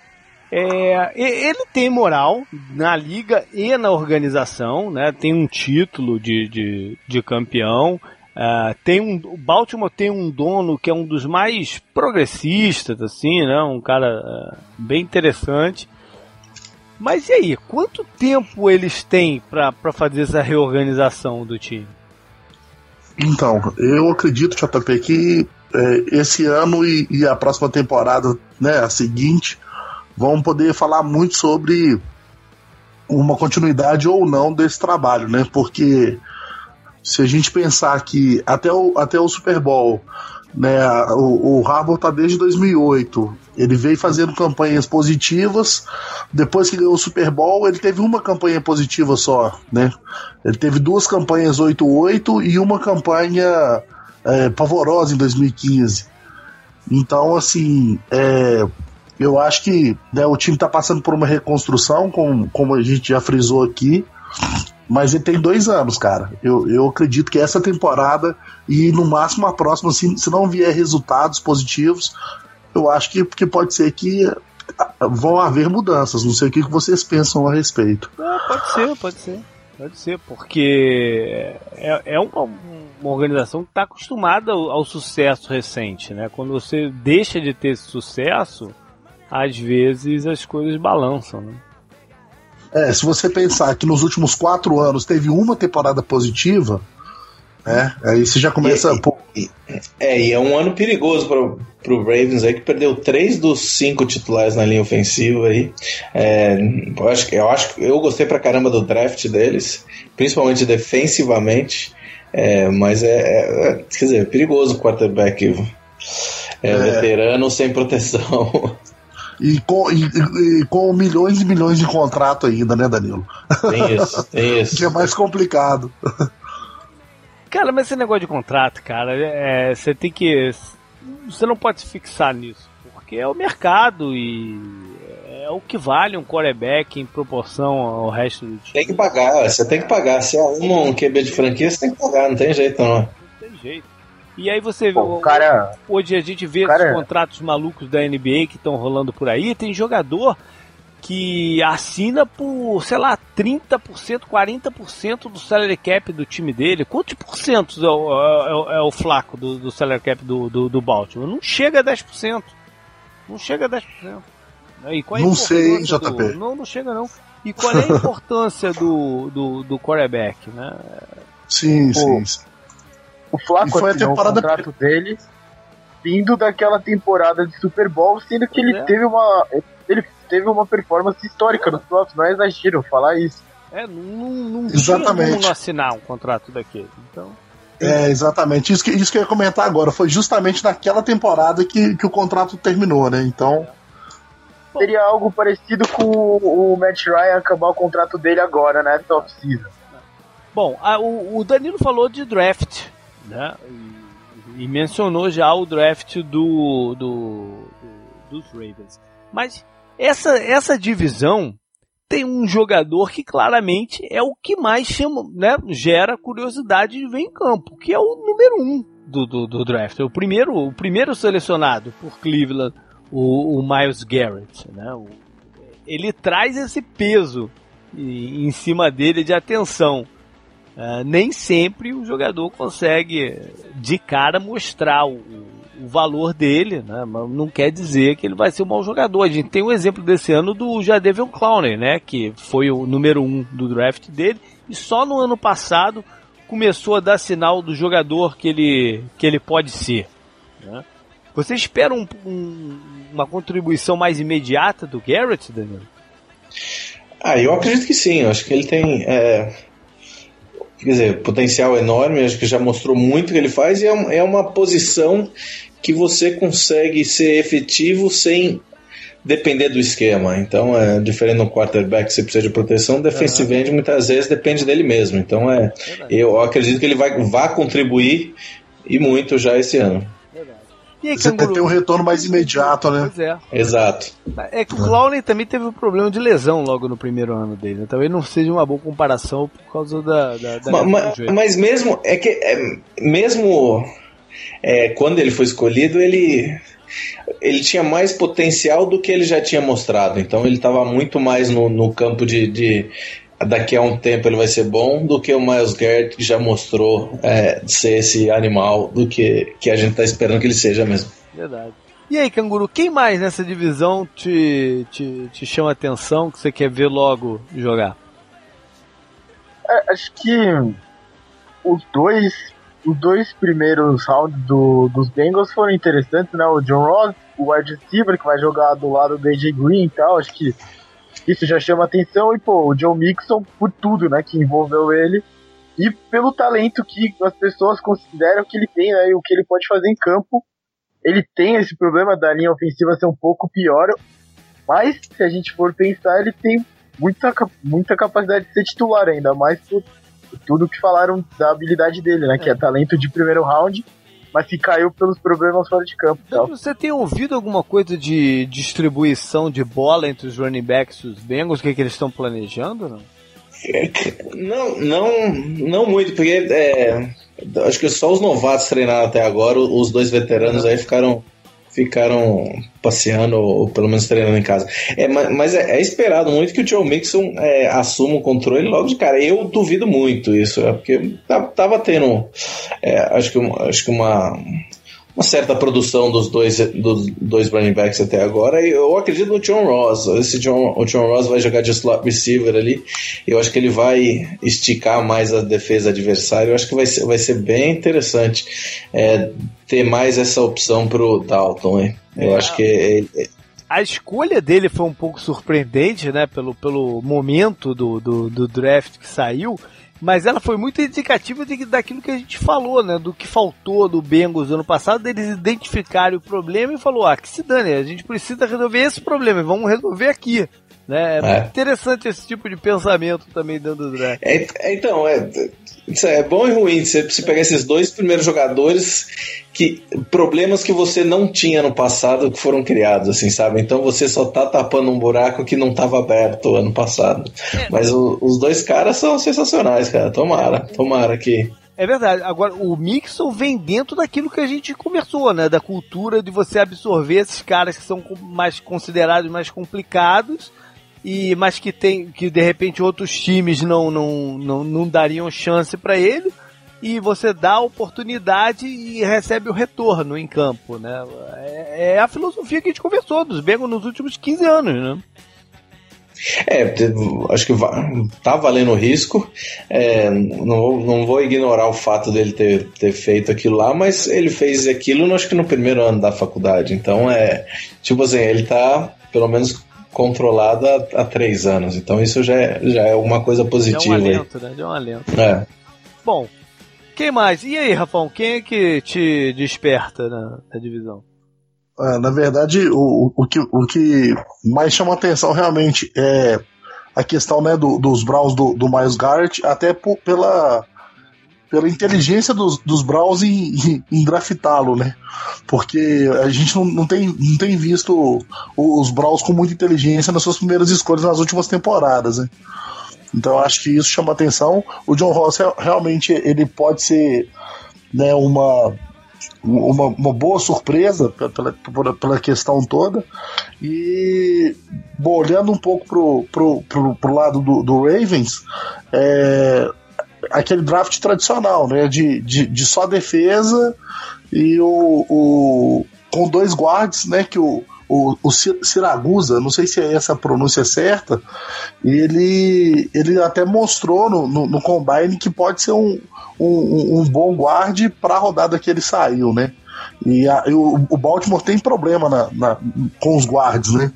É, ele tem moral na liga e na organização, né? Tem um título de, de, de campeão. ah, tem um, o Baltimore tem um dono que é um dos mais progressistas, assim, né? Um cara ah, bem interessante. Mas e aí, quanto tempo eles têm para fazer essa reorganização do time? Então, eu acredito, JP, que é, esse ano e, e a próxima temporada, né, a seguinte, vão poder falar muito sobre uma continuidade ou não desse trabalho, né? Porque se a gente pensar que até o, até o Super Bowl, né, o, o Harbaugh tá desde 2008, ele veio fazendo campanhas positivas. Depois que ganhou o Super Bowl, ele teve uma campanha positiva só, né? Ele teve duas campanhas 8-8 e uma campanha é, pavorosa em 2015. Então, assim, é, eu acho que né, o time está passando por uma reconstrução, como, como a gente já frisou aqui. Mas ele tem dois anos, cara. Eu, eu acredito que essa temporada e no máximo a próxima, se, se não vier resultados positivos, eu acho que, que pode ser que ah, vão haver mudanças. Não sei o que vocês pensam a respeito. É, pode ser, pode ser. Pode ser, porque é, é uma, uma organização que está acostumada ao, ao sucesso recente, né? Quando você deixa de ter esse sucesso, às vezes as coisas balançam, né? É, se você pensar que nos últimos quatro anos teve uma temporada positiva, né? Aí você já começa. E- pô, É, e é um ano perigoso pro, pro Ravens aí, que perdeu três dos cinco titulares na linha ofensiva aí. É, eu, acho, que- eu acho que eu gostei pra caramba do draft deles, principalmente defensivamente. É, mas é, é- é, quer dizer, é perigoso o quarterback é, É. veterano sem proteção. e, com, e- e- e com milhões e milhões de contrato ainda, né, Danilo? tem isso, tem isso. Que é mais complicado. Cara, mas esse negócio de contrato, cara, é, você tem que. Você não pode se fixar nisso, porque é o mercado e é o que vale um quarterback em proporção ao resto do time. Tem que pagar, você tem que pagar. Se arruma um QB de franquia, você tem que pagar, não tem jeito não. Não tem jeito. E aí você vê. Cara. Hoje a gente vê Cara- esses contratos malucos da NBA que estão rolando por aí. Tem jogador que assina por, sei lá, 30%, 40% do salary cap do time dele. Quantos por cento é o, é é o flaco do, do salary cap do, do, do Baltimore? Não chega a 10%. Não chega a 10%. E qual é não sei, JP. Do... Não, não chega não. E qual é a importância do, do, do quarterback, né? Sim, o, sim, sim. O Flaco foi a temporada... o contrato dele vindo daquela temporada de Super Bowl, sendo que ele é. teve uma ele teve uma performance histórica nos playoffs, não é exagero falar isso. É, não, não Exatamente. tinha como assinar um contrato daquele. Então... É, exatamente. Isso que, isso que eu ia comentar agora. Foi justamente naquela temporada que, que o contrato terminou, né? Então. Seria algo parecido com o Matt Ryan acabar o contrato dele agora, né? Top season. Bom, a, o, o, Danilo falou de draft, né? E, e mencionou já o draft do, do, do, dos Ravens. Mas essa, essa divisão tem um jogador que claramente é o que mais chama, né, gera curiosidade de ver em campo, que é o número um do, do, do draft, o primeiro, o primeiro selecionado por Cleveland, o, o Miles Garrett, né? O, ele traz esse peso em cima dele de atenção. Uh, nem sempre o jogador consegue de cara mostrar o, o valor dele, né? Mas não quer dizer que ele vai ser um mau jogador. A gente tem um exemplo desse ano do Jadavion Clowney, né? Que foi o número um do draft dele e só no ano passado começou a dar sinal do jogador que ele, que ele pode ser. Né? Você espera um, um, uma contribuição mais imediata do Garrett, Daniel? Ah, eu acredito que sim. Eu acho que ele tem é, quer dizer, potencial enorme, acho que já mostrou muito o que ele faz e é, é uma posição que você consegue ser efetivo sem depender do esquema. Então, é diferente no quarterback, você precisa de proteção, defensive end muitas vezes depende dele mesmo. Então, é, eu acredito que ele vai, vai contribuir e muito já esse ano. E aí, Você Canguru? tem um retorno mais imediato, né? Pois é. Exato. É que o Clowney também teve um problema de lesão logo no primeiro ano dele. Né? Talvez não seja uma boa comparação por causa da. da, da mas, mas, mesmo. É que. É, mesmo. É, quando ele foi escolhido, ele. Ele tinha mais potencial do que ele já tinha mostrado. Então ele estava muito mais no, no campo de, de daqui a um tempo ele vai ser bom do que o Miles Garrett que já mostrou é, ser esse animal do que, que a gente está esperando que ele seja mesmo. Verdade. E aí, Canguru, quem mais nessa divisão te, te, te chama atenção que você quer ver logo jogar? É, acho que os dois os dois primeiros rounds do, dos Bengals foram interessantes, né? O John Ross, o wide receiver, que vai jogar do lado do AJ Green e tal. Acho que isso já chama atenção. E, pô, o John Mixon, por tudo, né, que envolveu ele. E pelo talento que as pessoas consideram que ele tem, né, e o que ele pode fazer em campo. Ele tem esse problema da linha ofensiva ser um pouco pior. Mas, se a gente for pensar, ele tem muita, muita capacidade de ser titular ainda, mais por tudo que falaram da habilidade dele, né? É. Que é talento de primeiro round mas que caiu pelos problemas fora de campo. Então. Você tem ouvido alguma coisa de distribuição de bola entre os running backs e os Bengals? O que, é que eles estão planejando? Não? Não, não, não muito, porque é, acho que só os novatos treinaram até agora, os dois veteranos aí ficaram ficaram passeando ou pelo menos treinando em casa. É, mas é, é esperado muito que o Joe Mixon é, assuma o controle logo de cara. Eu duvido muito isso, é porque tava tendo, é, acho que, acho que uma uma certa produção dos dois, dos dois running backs até agora. E eu acredito no John Ross. Esse John, o John Ross vai jogar de slot receiver ali. Eu acho que ele vai esticar mais a defesa adversária. Eu acho que vai ser, vai ser bem interessante é, ter mais essa opção pro Dalton. Hein? Eu é, acho que. É, a escolha dele foi um pouco surpreendente, né? Pelo, pelo momento do, do, do draft que saiu mas ela foi muito indicativa de, daquilo que a gente falou, né? Do que faltou do Bengals ano passado, deles identificarem o problema e falou: ah, que se dane, a gente precisa resolver esse problema, vamos resolver aqui. Né? É, é. interessante esse tipo de pensamento também dentro do draft. É, então, é, isso é bom e ruim. Você, você pegar esses dois primeiros jogadores que problemas que você não tinha no passado que foram criados, assim, sabe? Então você só tá tapando um buraco que não estava aberto ano passado. É. Mas o, os dois caras são sensacionais, cara. Tomara, tomara que é verdade. Agora, o Mixon vem dentro daquilo que a gente conversou, né? Da cultura de você absorver esses caras que são mais considerados mais complicados e mas que tem que de repente outros times não não, não, não dariam chance para ele e você dá a oportunidade e recebe o retorno em campo, né? É, é a filosofia que a gente conversou dos Bengals nos últimos 15 anos, né? É, acho que tá valendo o risco. É, não, não vou ignorar o fato dele ter, ter feito aquilo lá, mas ele fez aquilo, acho que no primeiro ano da faculdade. Então é, tipo assim, ele tá pelo menos controlado há, há três anos. Então isso já é, já é uma coisa positiva. É um alento, né? É um alento. É. Bom, quem mais? E aí, Rafão, quem é que te desperta na, na divisão? É, na verdade, o, o, que, o que mais chama atenção realmente é a questão né, do, dos Browns do, do Miles Garrett, até por, pela, pela inteligência dos, dos Browns em, em, draftá-lo, né? Porque a gente não, não, tem, não tem visto os Browns com muita inteligência nas suas primeiras escolhas nas últimas temporadas, né? Então acho que isso chama atenção. O John Ross realmente ele pode ser né, uma, uma, uma boa surpresa pela, pela, pela questão toda. E bom, olhando um pouco pro, pro, pro lado do, do Ravens, é, aquele draft tradicional, né? De, de, de só defesa e o, o com dois guards, né? Que o, o, o Siragusa, não sei se é essa pronúncia certa, ele, ele até mostrou no, no, no Combine que pode ser um, um, um bom guarde para a rodada que ele saiu, né? E, a, e o, o, Baltimore tem problema na, na, com os guards, né?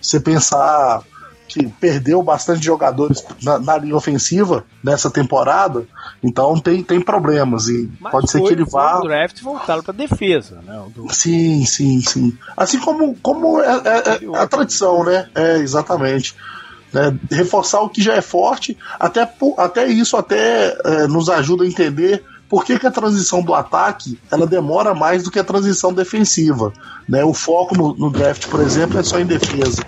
Você pensar que perdeu bastante jogadores na, na, linha ofensiva nessa temporada, então tem, tem problemas e Mas pode ser que ele vá. O draft voltaram para defesa, né? Do... Sim, sim, sim. Assim como, como é, é, é a tradição, né? É, exatamente. Né? Reforçar o que já é forte, até, até isso até é, nos ajuda a entender por que, que, a transição do ataque ela demora mais do que a transição defensiva. Né? O foco no, no draft, por exemplo, é só em defesa.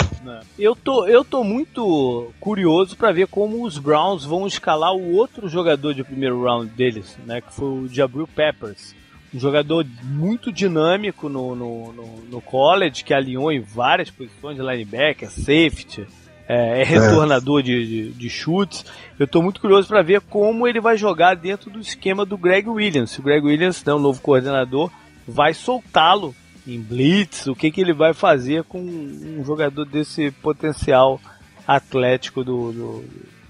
Eu tô, eu tô muito curioso para ver como os Browns vão escalar o outro jogador de primeiro round deles, né? Que foi o Jabril Peppers. Um jogador muito dinâmico no, no, no, no college, que alinhou em várias posições de linebacker, safety, é, é retornador. De, de, de, chutes. Eu estou muito curioso para ver como ele vai jogar dentro do esquema do Greg Williams. O Greg Williams, né, o novo coordenador, vai soltá-lo em blitz, o que, que ele vai fazer com um jogador desse potencial atlético do, do,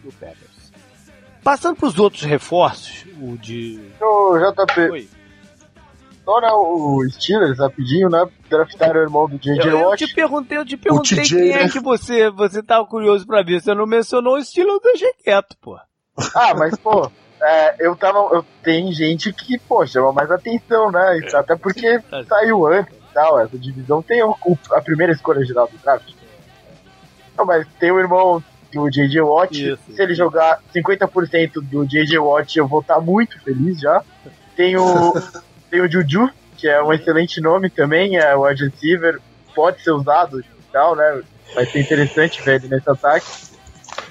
do Packers. Passando para os outros reforços, o de. Ô, JP. Oi só, né, o Steelers, rapidinho, né? Draftaram o irmão do J.J. Watt. Eu te perguntei, eu te perguntei TJ, quem é né? que você, você tava curioso pra ver. Você não mencionou o Steelers, eu deixei quieto, pô. Ah, mas, pô, é, eu tava. Eu, tem gente que, pô, chama mais atenção, né? Isso, até porque saiu antes tal. Essa divisão tem o, a primeira escolha geral do draft. Não, mas tem o irmão do J.J. Watt. Isso, Se ele jogar 50% do J.J. Watt, eu vou estar tá muito feliz já. Tem o. Tem o Juju, que é um excelente nome também, é o wide receiver, pode ser usado e tal, né? Vai ser interessante ver ele nesse ataque.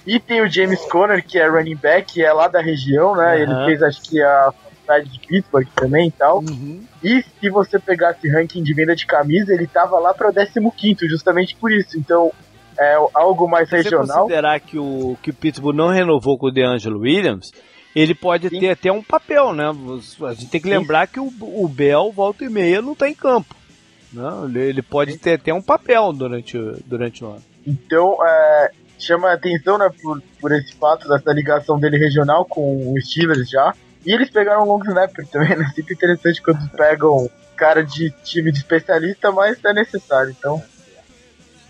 E tem o James Conner, que é running back, é lá da região, né? Uhum. Ele fez, acho que, a de Pittsburgh também e tal. Uhum. E se você pegasse ranking de venda de camisa, ele tava lá para o 15, justamente por isso. Então, é algo mais se regional. Se considerar que o, que o Pittsburgh não renovou com o DeAngelo Williams, ele pode Sim. ter até um papel, né? A gente tem que lembrar Sim. que o, o Bell, volta e meia, não está em campo. Não, né? ele, ele pode Sim. ter até um papel durante, durante o ano. Então, é, chama a atenção né, por, por esse fato dessa ligação dele regional com o Steelers já. E eles pegaram um long snapper também, né? Sempre interessante quando pegam cara de time de especialista, mas é necessário, então.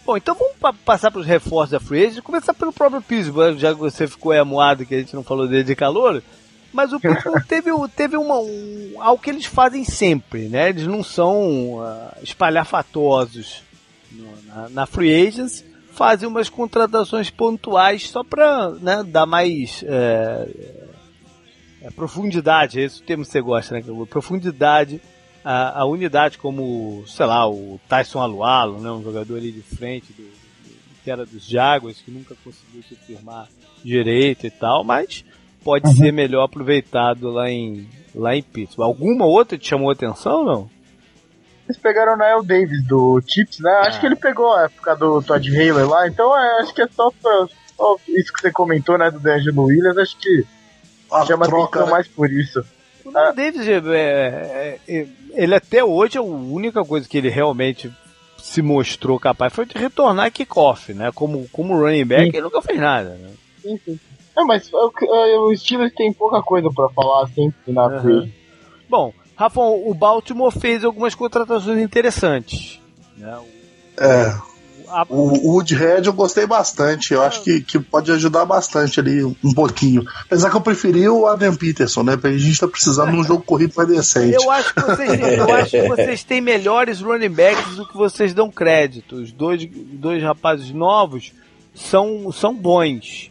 Bom, então vamos pa passar para os reforços da Free Agent, começar pelo próprio Pittsburgh, já que você ficou amuado que a gente não falou dele de calor. Mas o Pittsburgh teve, teve uma, um, algo que eles fazem sempre, né? Eles não são uh, espalhafatosos no, na, na Free Agents, fazem umas contratações pontuais só para né, dar mais é, é, profundidade, é esse o termo que você gosta, né? Profundidade a, a, unidade como, sei lá, o Tyson Alualo, né, um jogador ali de frente do, do, que era dos Jaguars, que nunca conseguiu se firmar direito e tal, mas pode uhum. ser melhor aproveitado lá em, lá em Pittsburgh. Alguma outra te chamou a atenção não? Eles pegaram o Niall Davis do Chips, né? Acho ah. que ele pegou a época do Todd Haley lá, então é, acho que é só, pra, só isso que você comentou, né, do D'Angelo Williams, acho que a chama troca, né? mais por isso. O Noah Davis, é, é, é, ele até hoje, a única coisa que ele realmente se mostrou capaz foi de retornar kickoff, né? Como, como running back, sim. ele nunca fez nada, né? Sim, sim. É, mas o, o Steelers tem pouca coisa para falar assim na uhum. Bom, Rafa, o Baltimore fez algumas contratações interessantes. Né? É a... O Woodhead eu gostei bastante. Eu acho que, que pode ajudar bastante ali um pouquinho. Apesar que eu preferi o Adam Peterson, né? Porque a gente tá precisando de um jogo corrido mais decente. Eu acho, que vocês, eu acho que vocês têm melhores running backs do que vocês dão crédito. Os dois, dois rapazes novos são, são bons.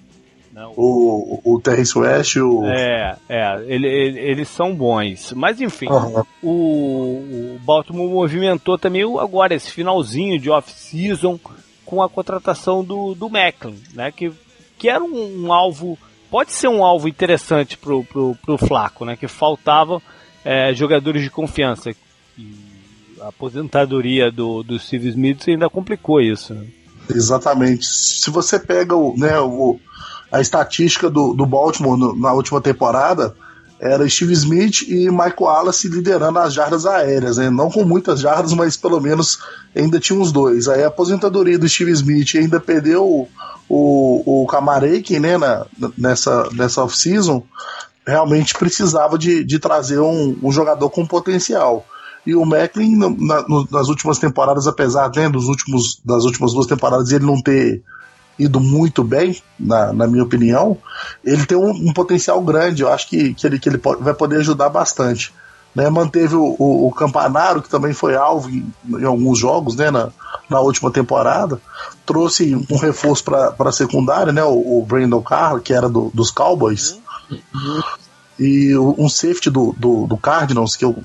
Não. O, o Terrence West o... É, é ele, ele, eles são bons. Mas enfim, uhum. o, o Baltimore movimentou também agora esse finalzinho de off-season com a contratação do, do Macklin, né? Que, que era um, um, alvo, pode ser um alvo interessante pro, pro, pro Flaco, né? Que faltavam é, jogadores de confiança. E a aposentadoria do, do Steve Smith ainda complicou isso. Né? Exatamente. Se você pega o, né, o, a estatística do, do Baltimore no, na última temporada era Steve Smith e Michael Wallace liderando as jardas aéreas, né? não com muitas jardas, mas pelo menos ainda tinha uns dois. Aí a aposentadoria do Steve Smith ainda perdeu o, o, o Kamarek, né, na, nessa, nessa off-season, realmente precisava de, de trazer um, um jogador com potencial. E o Macklin, na, nas últimas temporadas, apesar né, dos últimos, das últimas duas temporadas, ele não ter ido muito bem, na, na minha opinião, ele tem um, um, potencial grande. Eu acho que, que, ele, que ele pode, vai poder ajudar bastante. Né, manteve o, o, o, Campanaro, que também foi alvo em, em, alguns jogos né, na, na última temporada. Trouxe um reforço para a secundária, né, o, o Brandon Carr, que era do, dos Cowboys. Uhum. E um safety do, do, do Cardinals, que eu.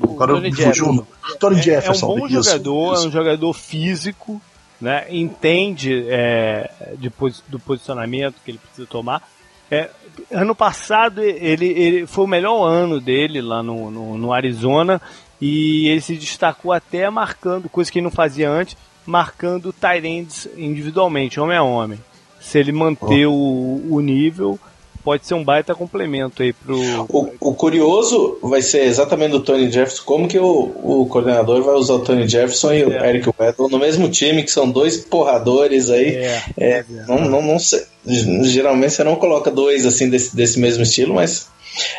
O, cara Tony Jefferson. Tony Jefferson. É, é um bom isso, jogador, isso. é um jogador físico né, entende é, de, do posicionamento que ele precisa tomar. É, ano passado ele, ele, foi o melhor ano dele lá no, no, no, Arizona e ele se destacou até marcando, coisa que ele não fazia antes, marcando tight individualmente, homem a homem. Se ele manter oh. o, o nível, pode ser um baita complemento aí pro. O, o curioso vai ser exatamente o Tony Jefferson, como que o, o coordenador vai usar o Tony Jefferson e o é. Eric Weddle no mesmo time, que são dois porradores aí. É, é, é, não, não, não sei, geralmente você não coloca dois assim desse, desse mesmo estilo, mas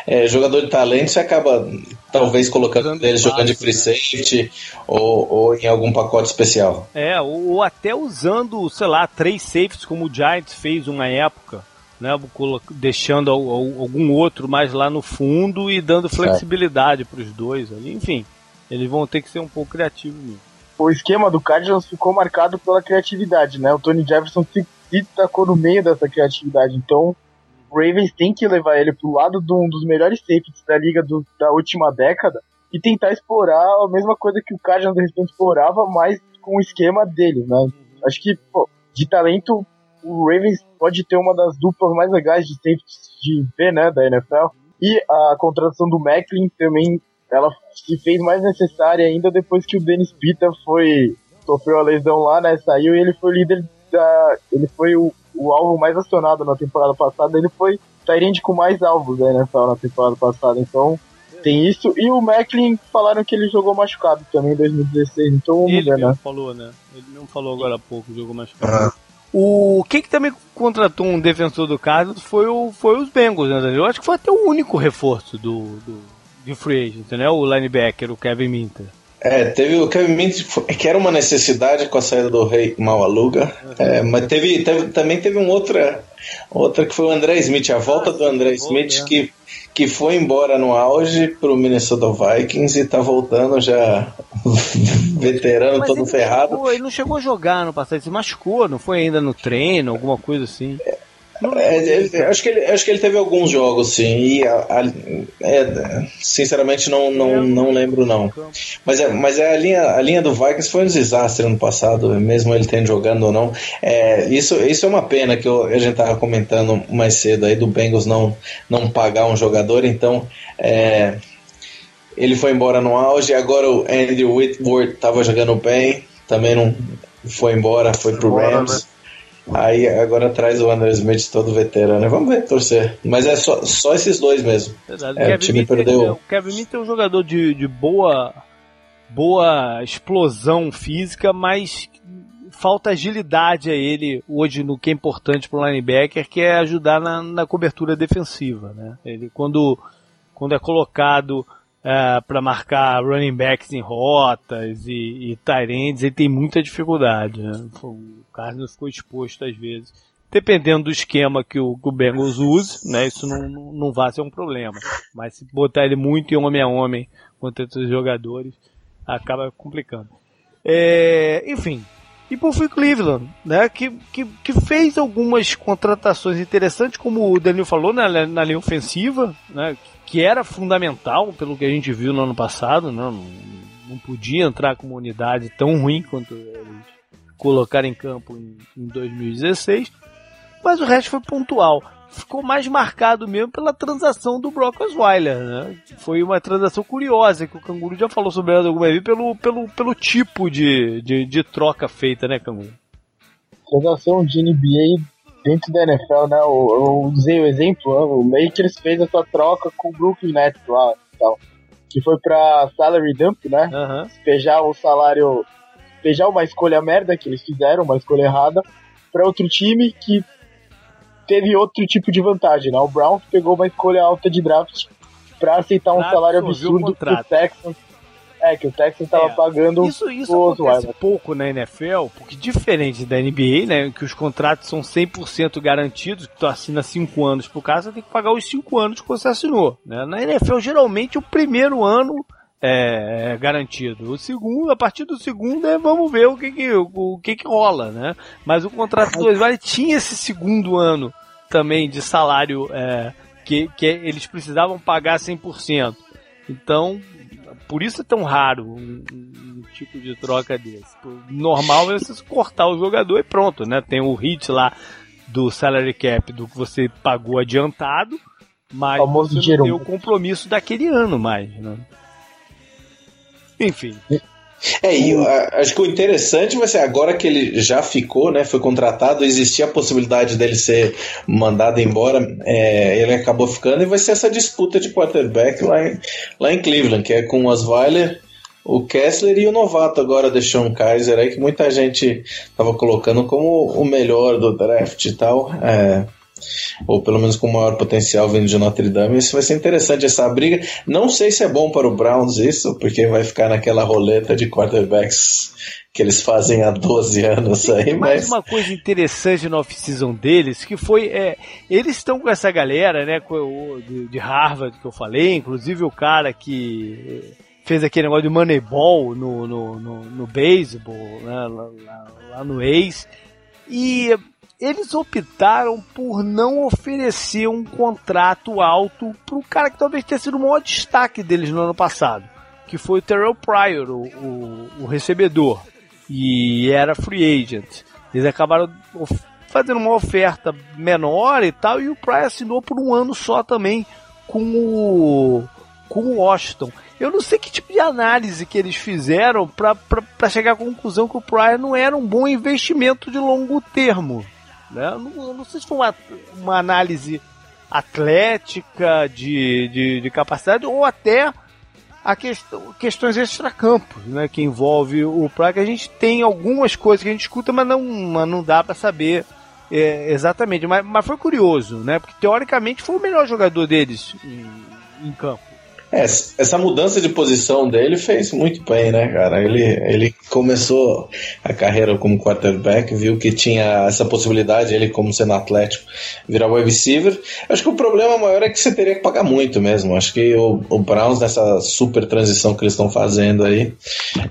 é, jogador de talento você acaba talvez colocando ele jogando de free né? safety ou, ou, em algum pacote especial. É, ou, ou até usando, sei lá, três safeties como o Giants fez uma época né, deixando algum outro mais lá no fundo e dando flexibilidade para os dois ali. Enfim, eles vão ter que ser um pouco criativos mesmo. O esquema do Cardinals ficou marcado pela criatividade, né? O Tony Jefferson se, se tacou no meio dessa criatividade, então o Ravens tem que levar ele pro lado de um dos melhores safeties da liga do, da última década e tentar explorar a mesma coisa que o Cardinals de repente explorava, mas com o esquema deles, né? Acho que pô, de talento o Ravens pode ter uma das duplas mais legais de safeties de ver, né, da NFL. E a contratação do Macklin também, ela se fez mais necessária ainda depois que o Dennis Pita foi sofreu a lesão lá, né, saiu e ele foi líder da, ele foi o, o alvo mais acionado na temporada passada, ele foi Tyrande com mais alvos da NFL na temporada passada, então tem isso. E o Macklin falaram que ele jogou machucado também em 2016, então vamos ele ver, né? falou, né? Ele não falou agora há pouco, jogou machucado. O quem que também contratou um defensor do Cardinals foi, o, foi os Bengals, né? Eu acho que foi até o único reforço do, do de free agent, né? O linebacker, o Kevin Minter. É, teve o Kevin Minter, que era uma necessidade com a saída do Rei Malaluga, uhum. é, mas teve, teve, também teve um outra, outra que foi o André Smith, a volta ah, do André Smith, que que foi embora no auge pro Minnesota Vikings e tá voltando já veterano, Mas todo ele ferrado. Chegou, ele não chegou a jogar no passado, se machucou, não foi ainda no treino, alguma coisa assim. É, é, ele, acho, que ele, acho que ele teve alguns jogos, sim. E a, a, é, sinceramente não, não, não lembro não. Mas é, mas é a linha, a linha do Vikings foi um desastre ano passado, mesmo ele tendo jogando ou não. É, isso, isso é uma pena que eu, a gente tava comentando mais cedo aí do Bengals não, não pagar um jogador, então é, ele foi embora no auge. Agora o Andrew Whitworth tava jogando bem, também não foi embora, foi pro Rams. Né? Aí agora traz o André Smith todo veterano. Vamos ver, torcer. Mas é só, só esses dois mesmo. Verdade. É, o, time perdeu. O Kevin Smith é um jogador de, de boa, boa explosão física, mas falta agilidade a ele hoje no que é importante para o linebacker, que é ajudar na, na cobertura defensiva. Né? Ele, quando, quando é colocado é, para marcar running backs em rotas e, e tight ele tem muita dificuldade. Né? O Cardinals ficou exposto às vezes. Dependendo do esquema que o, que o Bengals use, né, isso não, não, não vai ser um problema. Mas se botar ele muito em homem a homem contra outros jogadores, acaba complicando. É, enfim, e por fim Cleveland, né, que, que, que, fez algumas contratações interessantes, como o Daniel falou, na, na linha ofensiva, né, que era fundamental pelo que a gente viu no ano passado, né, não, não podia entrar com uma unidade tão ruim quanto eles colocaram em campo em, em 2016, mas o resto foi pontual ficou mais marcado mesmo pela transação do Brock Osweiler, né? Foi uma transação curiosa, que o Canguru já falou sobre ela alguma vez, pelo, pelo, pelo tipo de, de, de troca feita, né, Canguru? Transação de NBA dentro da NFL, né? Eu, eu usei o exemplo, né? o Lakers fez essa troca com o Brooklyn Nets lá tal, que foi pra salary dump, né? Uhum. Despejar o salário, despejar uma escolha merda que eles fizeram, uma escolha errada, para outro time que teve outro tipo de vantagem, né? O Browns pegou uma escolha alta de draft para aceitar um salário absurdo que o Texans é, que o Texans estava é, pagando isso, isso acontece pouco na NFL, porque diferente da NBA, né, que os contratos são 100% garantidos, que tu assina 5 anos por caso, tem que pagar os 5 anos que você assinou. Né? Na NFL, geralmente, o primeiro ano é, é, garantido. O segundo, a partir do segundo, é, vamos ver o que que, o, o que que rola, né? Mas o contrato do Osvaldo tinha esse segundo ano também de salário é, que, que eles precisavam pagar 100%. Então, por isso é tão raro um, um, tipo de troca desse. Normal é você cortar o jogador e pronto, né? Tem o hit lá do salary cap do que você pagou adiantado, mas você não tem o compromisso daquele ano mais, né? Enfim. É, e acho que o interessante vai ser agora que ele já ficou, né? Foi contratado, existia a possibilidade dele ser mandado embora, é, ele acabou ficando e vai ser essa disputa de quarterback lá em, lá em Cleveland, que é com o Osweiler, o Kessler e o novato agora, Deshaun Kaiser, aí que muita gente estava colocando como o melhor do draft e tal. É, ou pelo menos com maior potencial vindo de Notre Dame. Isso vai ser interessante essa briga. Não sei se é bom para o Browns isso, porque vai ficar naquela roleta de quarterbacks que eles fazem há 12 anos aí, mas... Mais uma coisa interessante no off-season deles, que foi, é, eles estão com essa galera, né, de, de Harvard que eu falei, inclusive o cara que fez aquele negócio de Moneyball no, no, no, no beisebol, né, lá, lá, lá no ex, e eles optaram por não oferecer um contrato alto para o cara que talvez tenha sido o maior destaque deles no ano passado, que foi o Terrell Pryor, o, o, o recebedor, e era free agent. Eles acabaram fazendo uma oferta menor e tal, e o Pryor assinou por um ano só também com o, com o Washington. Eu não sei que tipo de análise que eles fizeram para chegar à conclusão que o Pryor não era um bom investimento de longo termo. Né? Não, não sei se foi uma, uma análise atlética, de, de, de capacidade, ou até a questão, questões extracampos, né, que envolve o Praga. A gente tem algumas coisas que a gente escuta, mas não, mas não dá para saber é, exatamente. Mas, mas foi curioso, né, porque teoricamente foi o melhor jogador deles em, em campo. É, essa mudança de posição dele fez muito bem, né, cara? Ele, ele começou a carreira como quarterback, viu que tinha essa possibilidade, ele como sendo atlético, virar wide receiver. Acho que o problema maior é que você teria que pagar muito mesmo. Acho que o, o Browns, nessa super transição que eles estão fazendo aí,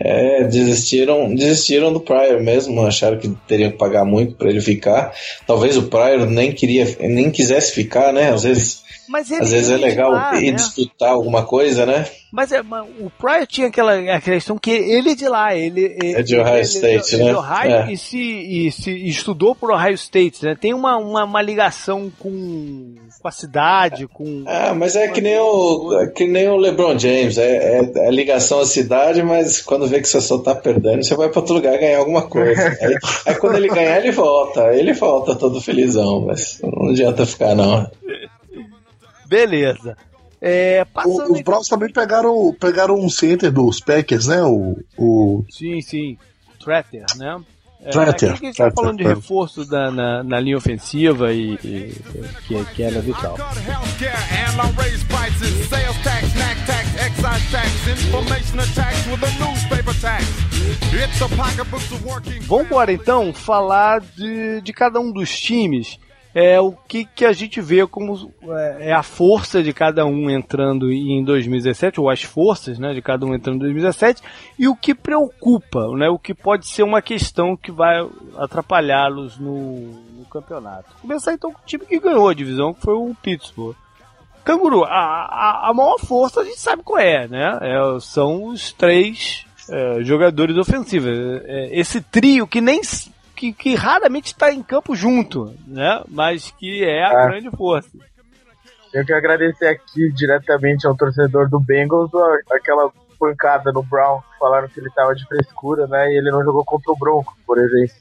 é, desistiram, desistiram do Pryor mesmo, acharam que teriam que pagar muito para ele ficar. Talvez o Pryor nem queria, nem quisesse ficar, né? Às vezes Mas ele, Às vezes é legal lá, ir né? disputar alguma coisa, né? Mas é, o Pryor tinha aquela, questão que ele é de lá, ele é de Ohio ele, State, ele, né? De Ohio é. e, se, e se estudou por Ohio State, né? Tem uma, uma, uma ligação com, com a cidade, com. Ah, mas é que nem o é que nem o LeBron James, é, é, é, ligação à cidade, mas quando vê que você só tá perdendo, você vai para outro lugar ganhar alguma coisa. aí, aí quando ele ganhar, ele volta, ele volta todo felizão, mas não adianta ficar não. Beleza. É, o, os Browns também pegaram, pegaram um center dos Packers, né? O, o... Sim, sim. Tratter, né? É, Tratter. Aqui a gente tá falando de reforço da, na, na linha ofensiva e, e que, que era vital. Vamos embora então falar de, de cada um dos times é o que, que a gente vê como é, é a força de cada um entrando em 2017, ou as forças né, de cada um entrando em 2017, e o que preocupa, né, o que pode ser uma questão que vai atrapalhá-los no, no campeonato. Começar então com o time que ganhou a divisão, que foi o Pittsburgh. Canguru, a, a, a maior força a gente sabe qual é, né? É, são os três é, jogadores ofensivos. É, esse trio que nem que, que raramente está em campo junto, né? Mas que é a é. grande força. Tenho que agradecer aqui diretamente ao torcedor do Bengals aquela pancada no Brown, falaram que ele tava de frescura, né? E ele não jogou contra o Bronco, por exemplo.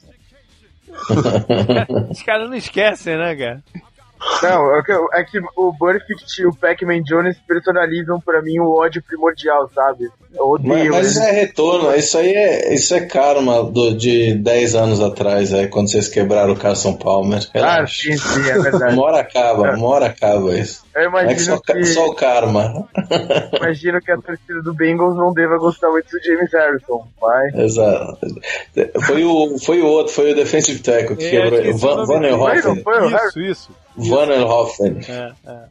Os caras não esquecem, né, cara? Não, é que, é que o Burfict e o Pac-Man Jones personalizam pra mim o ódio primordial, sabe? Eu odeio. Mas, mas isso é retorno, isso aí é, isso é karma do, de 10 anos atrás, aí, quando vocês quebraram o Carson Palmer. Relaxa. Ah, sim, sim, é verdade. uma hora acaba, é. uma hora acaba isso. Eu imagino é que só, que... só o karma. Imagino que a torcida do Bengals não deva gostar muito do James Harrison, mas... Exato. Foi o, foi o outro, foi o defensive tackle que é, quebrou. Van, Van Hoffen. Isso, isso. Van Hoffen. É, é.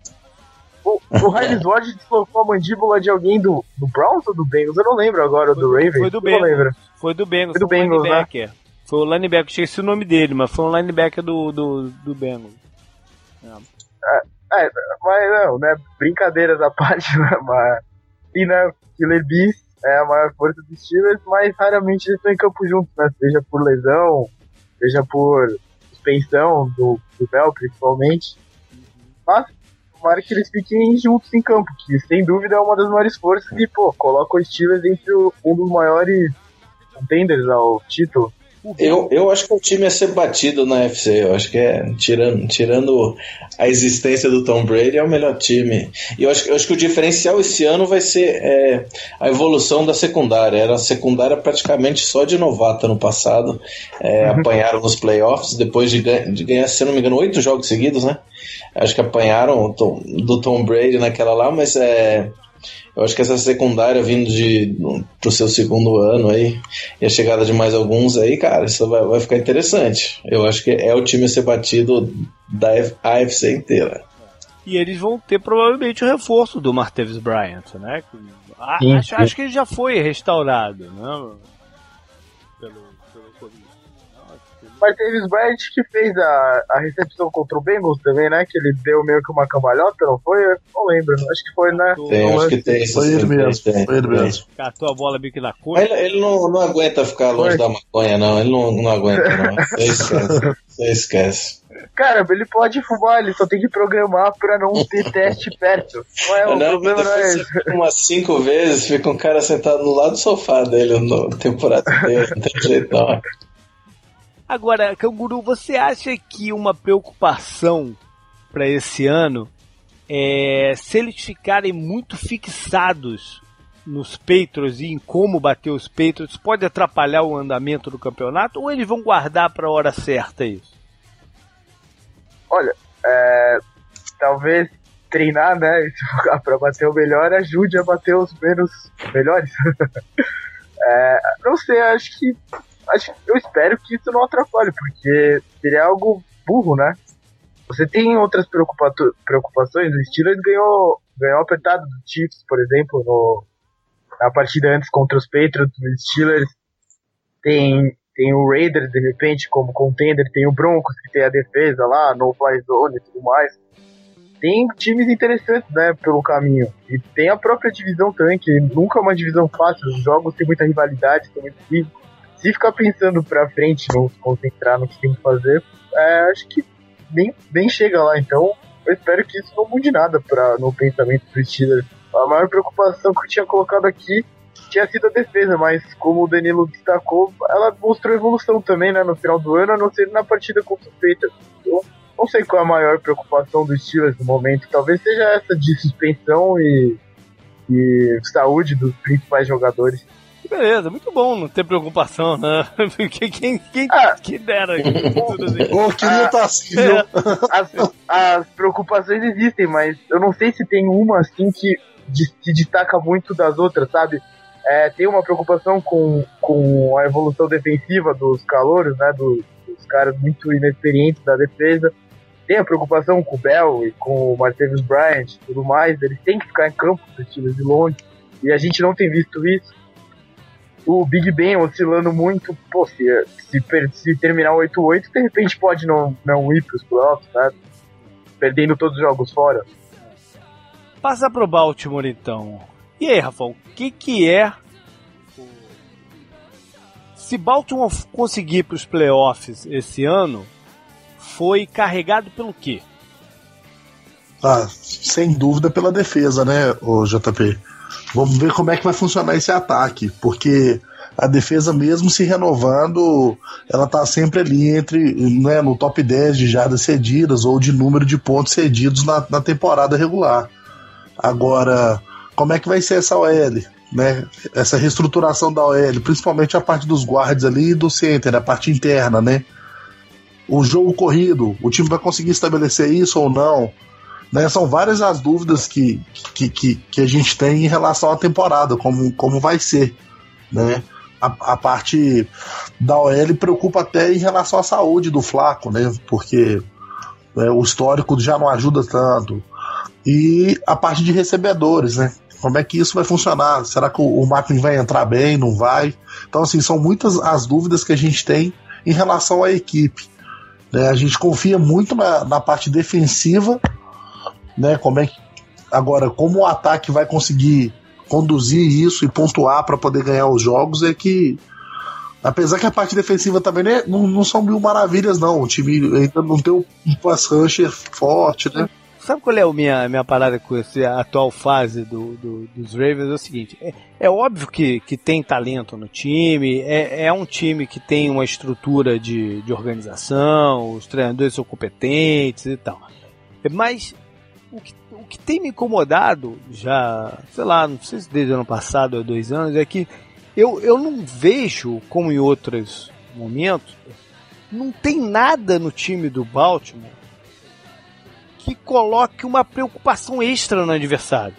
O, o Heinz Ward deslocou a mandíbula de alguém do, do Browns ou do Bengals? Eu não lembro agora, foi, do Ravens. Foi do Bengals. Foi do Bengals. Foi do Bengals, né? Foi o linebacker, esqueci o nome dele, mas foi um linebacker do, do, do Bengals. É. É, mas não, né? Brincadeiras à parte, né? Mas, e né, Killer Beast é a maior força dos Steelers, mas raramente eles estão em campo juntos, né? Seja por lesão, seja por suspensão do, do Bell, principalmente. Mas tomara que eles fiquem juntos em campo, que sem dúvida é uma das maiores forças e, pô, coloca o Steelers entre um dos maiores contenders ao título. Eu, eu acho que o time ia ser batido na FC. Eu acho que é, tirando, tirando a existência do Tom Brady, é o melhor time. E eu acho, eu acho que o diferencial esse ano vai ser é, a evolução da secundária. Era a secundária praticamente só de novata no passado. É, uhum. Apanharam nos playoffs, depois de, de ganhar, se não me engano, oito jogos seguidos, né? Acho que apanharam do Tom Brady naquela lá, mas é eu acho que essa secundária vindo de pro seu segundo ano aí e a chegada de mais alguns aí, cara, isso vai, vai ficar interessante. Eu acho que é o time a ser batido da AFC inteira. E eles vão ter provavelmente o reforço do Martavis Bryant, né? Acho, acho que ele já foi restaurado, né? Mas teve Bryant que fez a, a recepção contra o Bengals também, né? Que ele deu meio que uma cambalhota, não foi? Eu não lembro. Acho que foi, né? Tem, acho que tem. Foi ele mesmo. Tem, foi ele mesmo. Catou a bola bico na cor. Ele, ele não, não aguenta ficar longe foi. da maconha, não. Ele não, não aguenta, não. Você esquece. Você esquece. Cara, ele pode fumar, ele só tem que programar pra não ter teste perto. Não é, o não, problema não é esse. Umas cinco vezes fica um cara sentado no lado do sofá dele na temporada inteira, não tem jeito não. Agora, Canguru, você acha que uma preocupação para esse ano é se eles ficarem muito fixados nos Patriots e em como bater os Patriots pode atrapalhar o andamento do campeonato ou eles vão guardar para a hora certa isso? Olha, é, talvez treinar, né, para bater o melhor ajude a bater os menos melhores. é, não sei, acho que acho, eu espero que isso não atrapalhe, porque seria algo burro, né? Você tem outras preocupações, o Steelers ganhou, ganhou apertado do Chiefs, por exemplo, no, na partida antes contra os Patriots, o Steelers tem, tem o Raiders, de repente, como contender, tem o Broncos, que tem a defesa lá, no fly zone e tudo mais. tem times interessantes, né, pelo caminho. E tem a própria divisão também, que nunca é uma divisão fácil. Os jogos têm muita rivalidade, são muito físicos. Se ficar pensando pra frente, não se concentrar no que tem que fazer, é, acho que nem, nem chega lá. Então, eu espero que isso não mude nada pra, no pensamento dos Steelers. A maior preocupação que eu tinha colocado aqui tinha sido a defesa, mas como o Danilo destacou, ela mostrou evolução também, né, no final do ano, a não ser na partida contra o. Então, não sei qual é a maior preocupação dos Steelers no momento. Talvez seja essa de suspensão e, e saúde dos principais jogadores. Beleza, muito bom não ter preocupação, né? Porque quem, quem ah, que dera tudo assim. Oh, queria estar assim, viu? É. As, as, preocupações existem, mas eu não sei se tem uma assim que se destaca muito das outras, sabe? É, tem uma preocupação com, com a evolução defensiva dos calouros, né? Do, dos caras muito inexperientes da defesa tem a preocupação com o Bell e com o Martavis Bryant e tudo mais, eles têm que ficar em campo os times de longe, e a gente não tem visto isso. O Big Ben oscilando muito, pô, se, se, se terminar 8-8, de repente pode não, não ir para os playoffs, né? Perdendo todos os jogos fora. Passa pro Baltimore então. E aí, Rafael, o que, que é. Se Baltimore conseguir para os playoffs esse ano, foi carregado pelo quê? Ah, sem dúvida pela defesa, né, o JP? Vamos ver como é que vai funcionar esse ataque, porque a defesa mesmo se renovando, ela tá sempre ali entre, né, no top 10 de jardas cedidas ou de número de pontos cedidos na, na temporada regular. Agora, como é que vai ser essa OL? Né? Essa reestruturação da OL, principalmente a parte dos guards ali e do center, a parte interna, né? o jogo corrido, o time vai conseguir estabelecer isso ou não? Né, são várias as dúvidas que, que, que, que, a gente tem em relação à temporada, como, como vai ser. Né? A, a parte da OL preocupa até em relação à saúde do Flaco, né? porque né, o histórico já não ajuda tanto. E a parte de recebedores, né? Como é que isso vai funcionar? Será que o, o Macklin vai entrar bem? Não vai? Então, assim, são muitas as dúvidas que a gente tem em relação à equipe. Né? A gente confia muito na, na parte defensiva, né? Como é que agora como o ataque vai conseguir conduzir isso e pontuar para poder ganhar os jogos é que apesar que a parte defensiva também né, não, não são mil maravilhas não, o time ainda não tem um pass rusher forte, né? Sabe qual é a minha, minha parada com essa atual fase do, do, dos Ravens? É o seguinte: é, é, óbvio que, que tem talento no time, é, é um time que tem uma estrutura de, de organização, os treinadores são competentes e tal. Mas o que, o que tem me incomodado já, sei lá, não sei se desde o ano passado ou dois anos, é que eu, eu não vejo, como em outros momentos, não tem nada no time do Baltimore que coloque uma preocupação extra no adversário.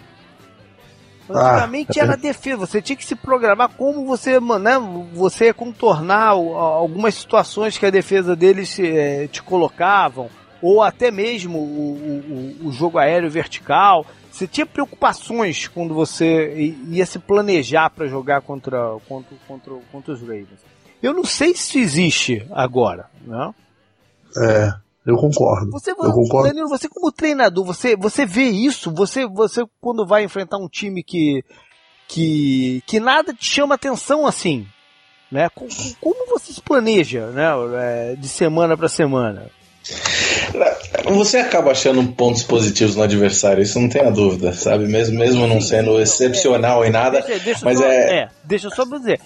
Antigamente ah, era defesa, você tinha que se programar como você, né, você ia contornar algumas situações que a defesa deles é, te colocavam, ou até mesmo o, o, o jogo aéreo vertical. Você tinha preocupações quando você ia se planejar para jogar contra, contra, contra, contra os Ravens. Eu não sei se existe agora, né? É. Eu concordo. Você, eu concordo. Danilo, você como treinador, você, você vê isso? Você, você quando vai enfrentar um time que, que, que nada te chama atenção assim, né? Como, como você se planeja, né? É, de semana para semana? Você acaba achando pontos positivos no adversário, isso não tem a dúvida, sabe? Mesmo, mesmo não sendo excepcional em nada, deixa, deixa mas só, é... é... Deixa eu só dizer,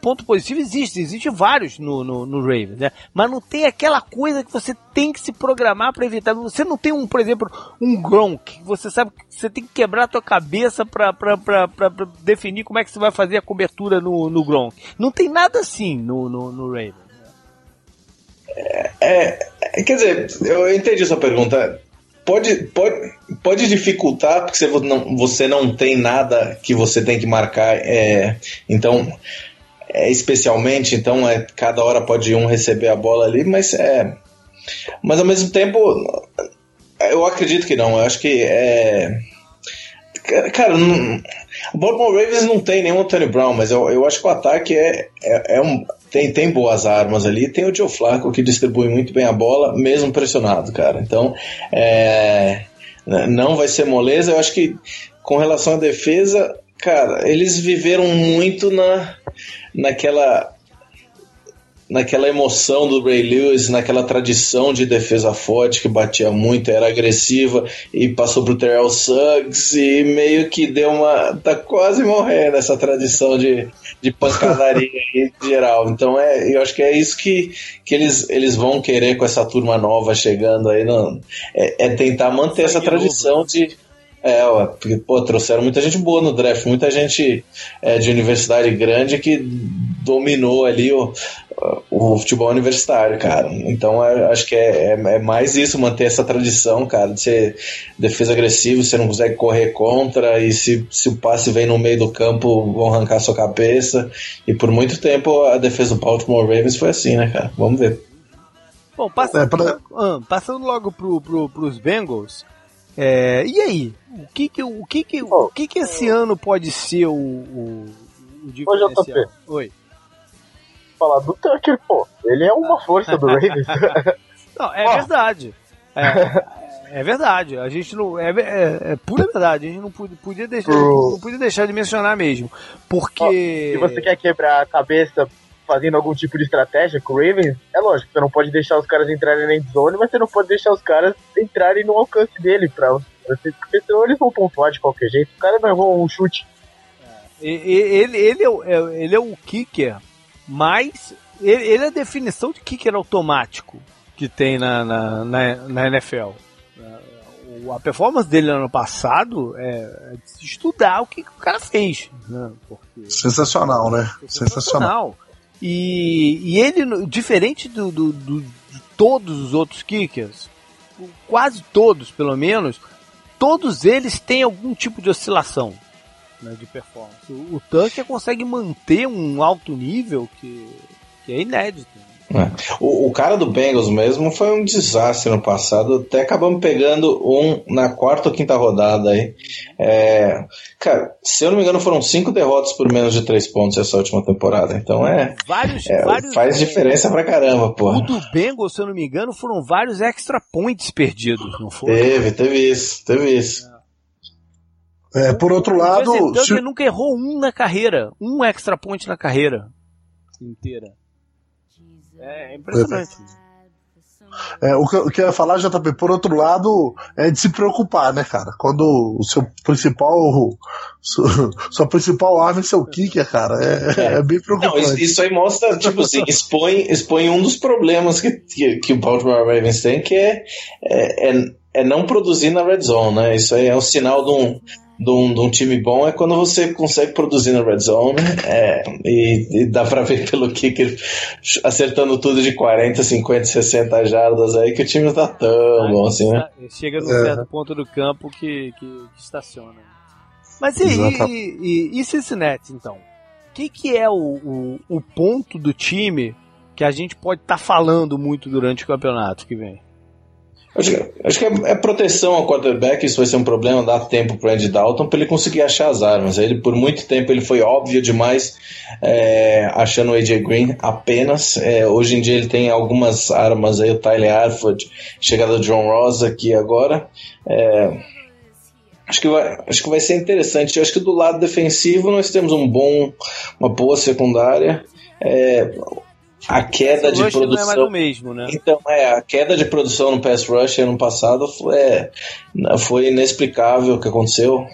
ponto positivo existe, existe vários no, no, no Ravens, né? Mas não tem aquela coisa que você tem que se programar para evitar. Você não tem um, por exemplo, um Gronk, você sabe que você tem que quebrar a tua cabeça para definir como é que você vai fazer a cobertura no, no Gronk. Não tem nada assim no, no, no Ravens. É, é, quer dizer, eu entendi sua pergunta. Pode, pode, pode dificultar porque você não, você não tem nada que você tem que marcar. É, então, é, especialmente, então é, cada hora pode um receber a bola ali, mas é. Mas ao mesmo tempo, eu acredito que não. Eu acho que é. Cara, não, o Baltimore Ravens não tem nenhum Tony Brown, mas eu, eu acho que o ataque é, é, é, um. Tem, tem boas armas ali. Tem o Joe Flacco que distribui muito bem a bola, mesmo pressionado, cara. Então, é, não vai ser moleza. Eu acho que com relação à defesa, cara, eles viveram muito na, naquela naquela emoção do Ray Lewis, naquela tradição de defesa forte que batia muito, era agressiva e passou pro Terrell Suggs e meio que deu uma. tá quase morrendo essa tradição de, de pancadaria em geral. Então é, eu acho que é isso que, que eles, eles vão querer com essa turma nova chegando aí. Não, é, é tentar manter essa tradição de. É, porque, pô, trouxeram muita gente boa no draft, muita gente é, de universidade grande que dominou ali o, o futebol universitário, cara. Então é, acho que é, é, é, mais isso, manter essa tradição, cara, de ser defesa agressiva, você não consegue correr contra, e se, se o passe vem no meio do campo, vão arrancar sua cabeça. E por muito tempo a defesa do Baltimore Ravens foi assim, né, cara? Vamos ver. Bom, passando, é, pra... ah, passando logo pro, pro, pros Bengals, é, e aí? O que que, o que, que, o que, que esse ano pode ser o, o, o diferencial? Oi, falar do Tucker, pô. Ele é uma força do Ravens. não, é verdade. É, é, verdade. A gente não. É, é, é, pura verdade. A gente não podia, deixar, Pro... não podia deixar de mencionar mesmo. Porque. se você quer quebrar a cabeça fazendo algum tipo de estratégia com o Ravens, é lógico, você não pode deixar os caras entrarem na endzone, mas você não pode deixar os caras entrarem no alcance dele pra, você, porque senão eles vão pontuar de qualquer jeito. O cara não errou um chute. É, ele, ele, é, é, ele é o kicker mas ele, ele é a definição de kicker automático que tem na, na, na, na NFL. A performance dele no ano passado é, é estudar o que, que o cara fez. Né? Porque, sensacional, né? Sensacional. sensacional. E, e ele, diferente do, do, do, de todos os outros kickers, quase todos pelo menos, todos eles têm algum tipo de oscilação né, de performance. O, o Tucker consegue manter um alto nível que, que é inédito. É. O, o, cara do Bengals mesmo foi um desastre no passado. Até acabamos pegando um na quarta ou quinta rodada aí. É, cara, se eu não me engano, foram cinco derrotas por menos de três pontos essa última temporada. Então é. Vários, é vários faz diferença pra caramba, porra. O do Bengals, se eu não me engano, foram vários extra points perdidos, não foi? Teve, teve isso, teve isso. É, por outro lado. O se... nunca errou um na carreira. Um extra point na carreira inteira. É impressionante. É, o, que, o que eu ia falar, JP, por outro lado, é de se preocupar, né, cara? Quando o seu principal. Sua, sua principal arma é seu kicker, cara. É, é. é bem preocupante. Não, isso, isso, aí mostra, tipo assim, expõe, expõe um dos problemas que, que, que o Baltimore Ravens tem, que é, é, é, não produzir na red zone, né? Isso aí é um sinal de um de um, de um, time bom é quando você consegue produzir na red zone é, e, e, dá pra ver pelo kicker acertando tudo de 40, 50, 60 jardas aí que o time não tá tão bom assim, né? Chega num é. certo ponto do campo que, que, que estaciona. Mas e, e, e, e Cincinnati então? O que, que é o, o, o ponto do time que a gente pode estar tá falando muito durante o campeonato que vem? Acho que, acho que é, é, proteção ao quarterback, isso vai ser um problema, dar tempo pro Andy Dalton para ele conseguir achar as armas. Ele, por muito tempo, ele foi óbvio demais é, achando o AJ Green apenas. É, hoje em dia ele tem algumas armas aí, o Tyler Arford, chegada do John Ross aqui agora. É, acho que, vai, acho que vai ser interessante. Acho que do lado defensivo nós temos um bom, uma boa secundária. É, a queda de produção. Não é mais o mesmo, né? Então, é, a queda de produção no Pass Rush ano passado foi, é, foi inexplicável o que aconteceu.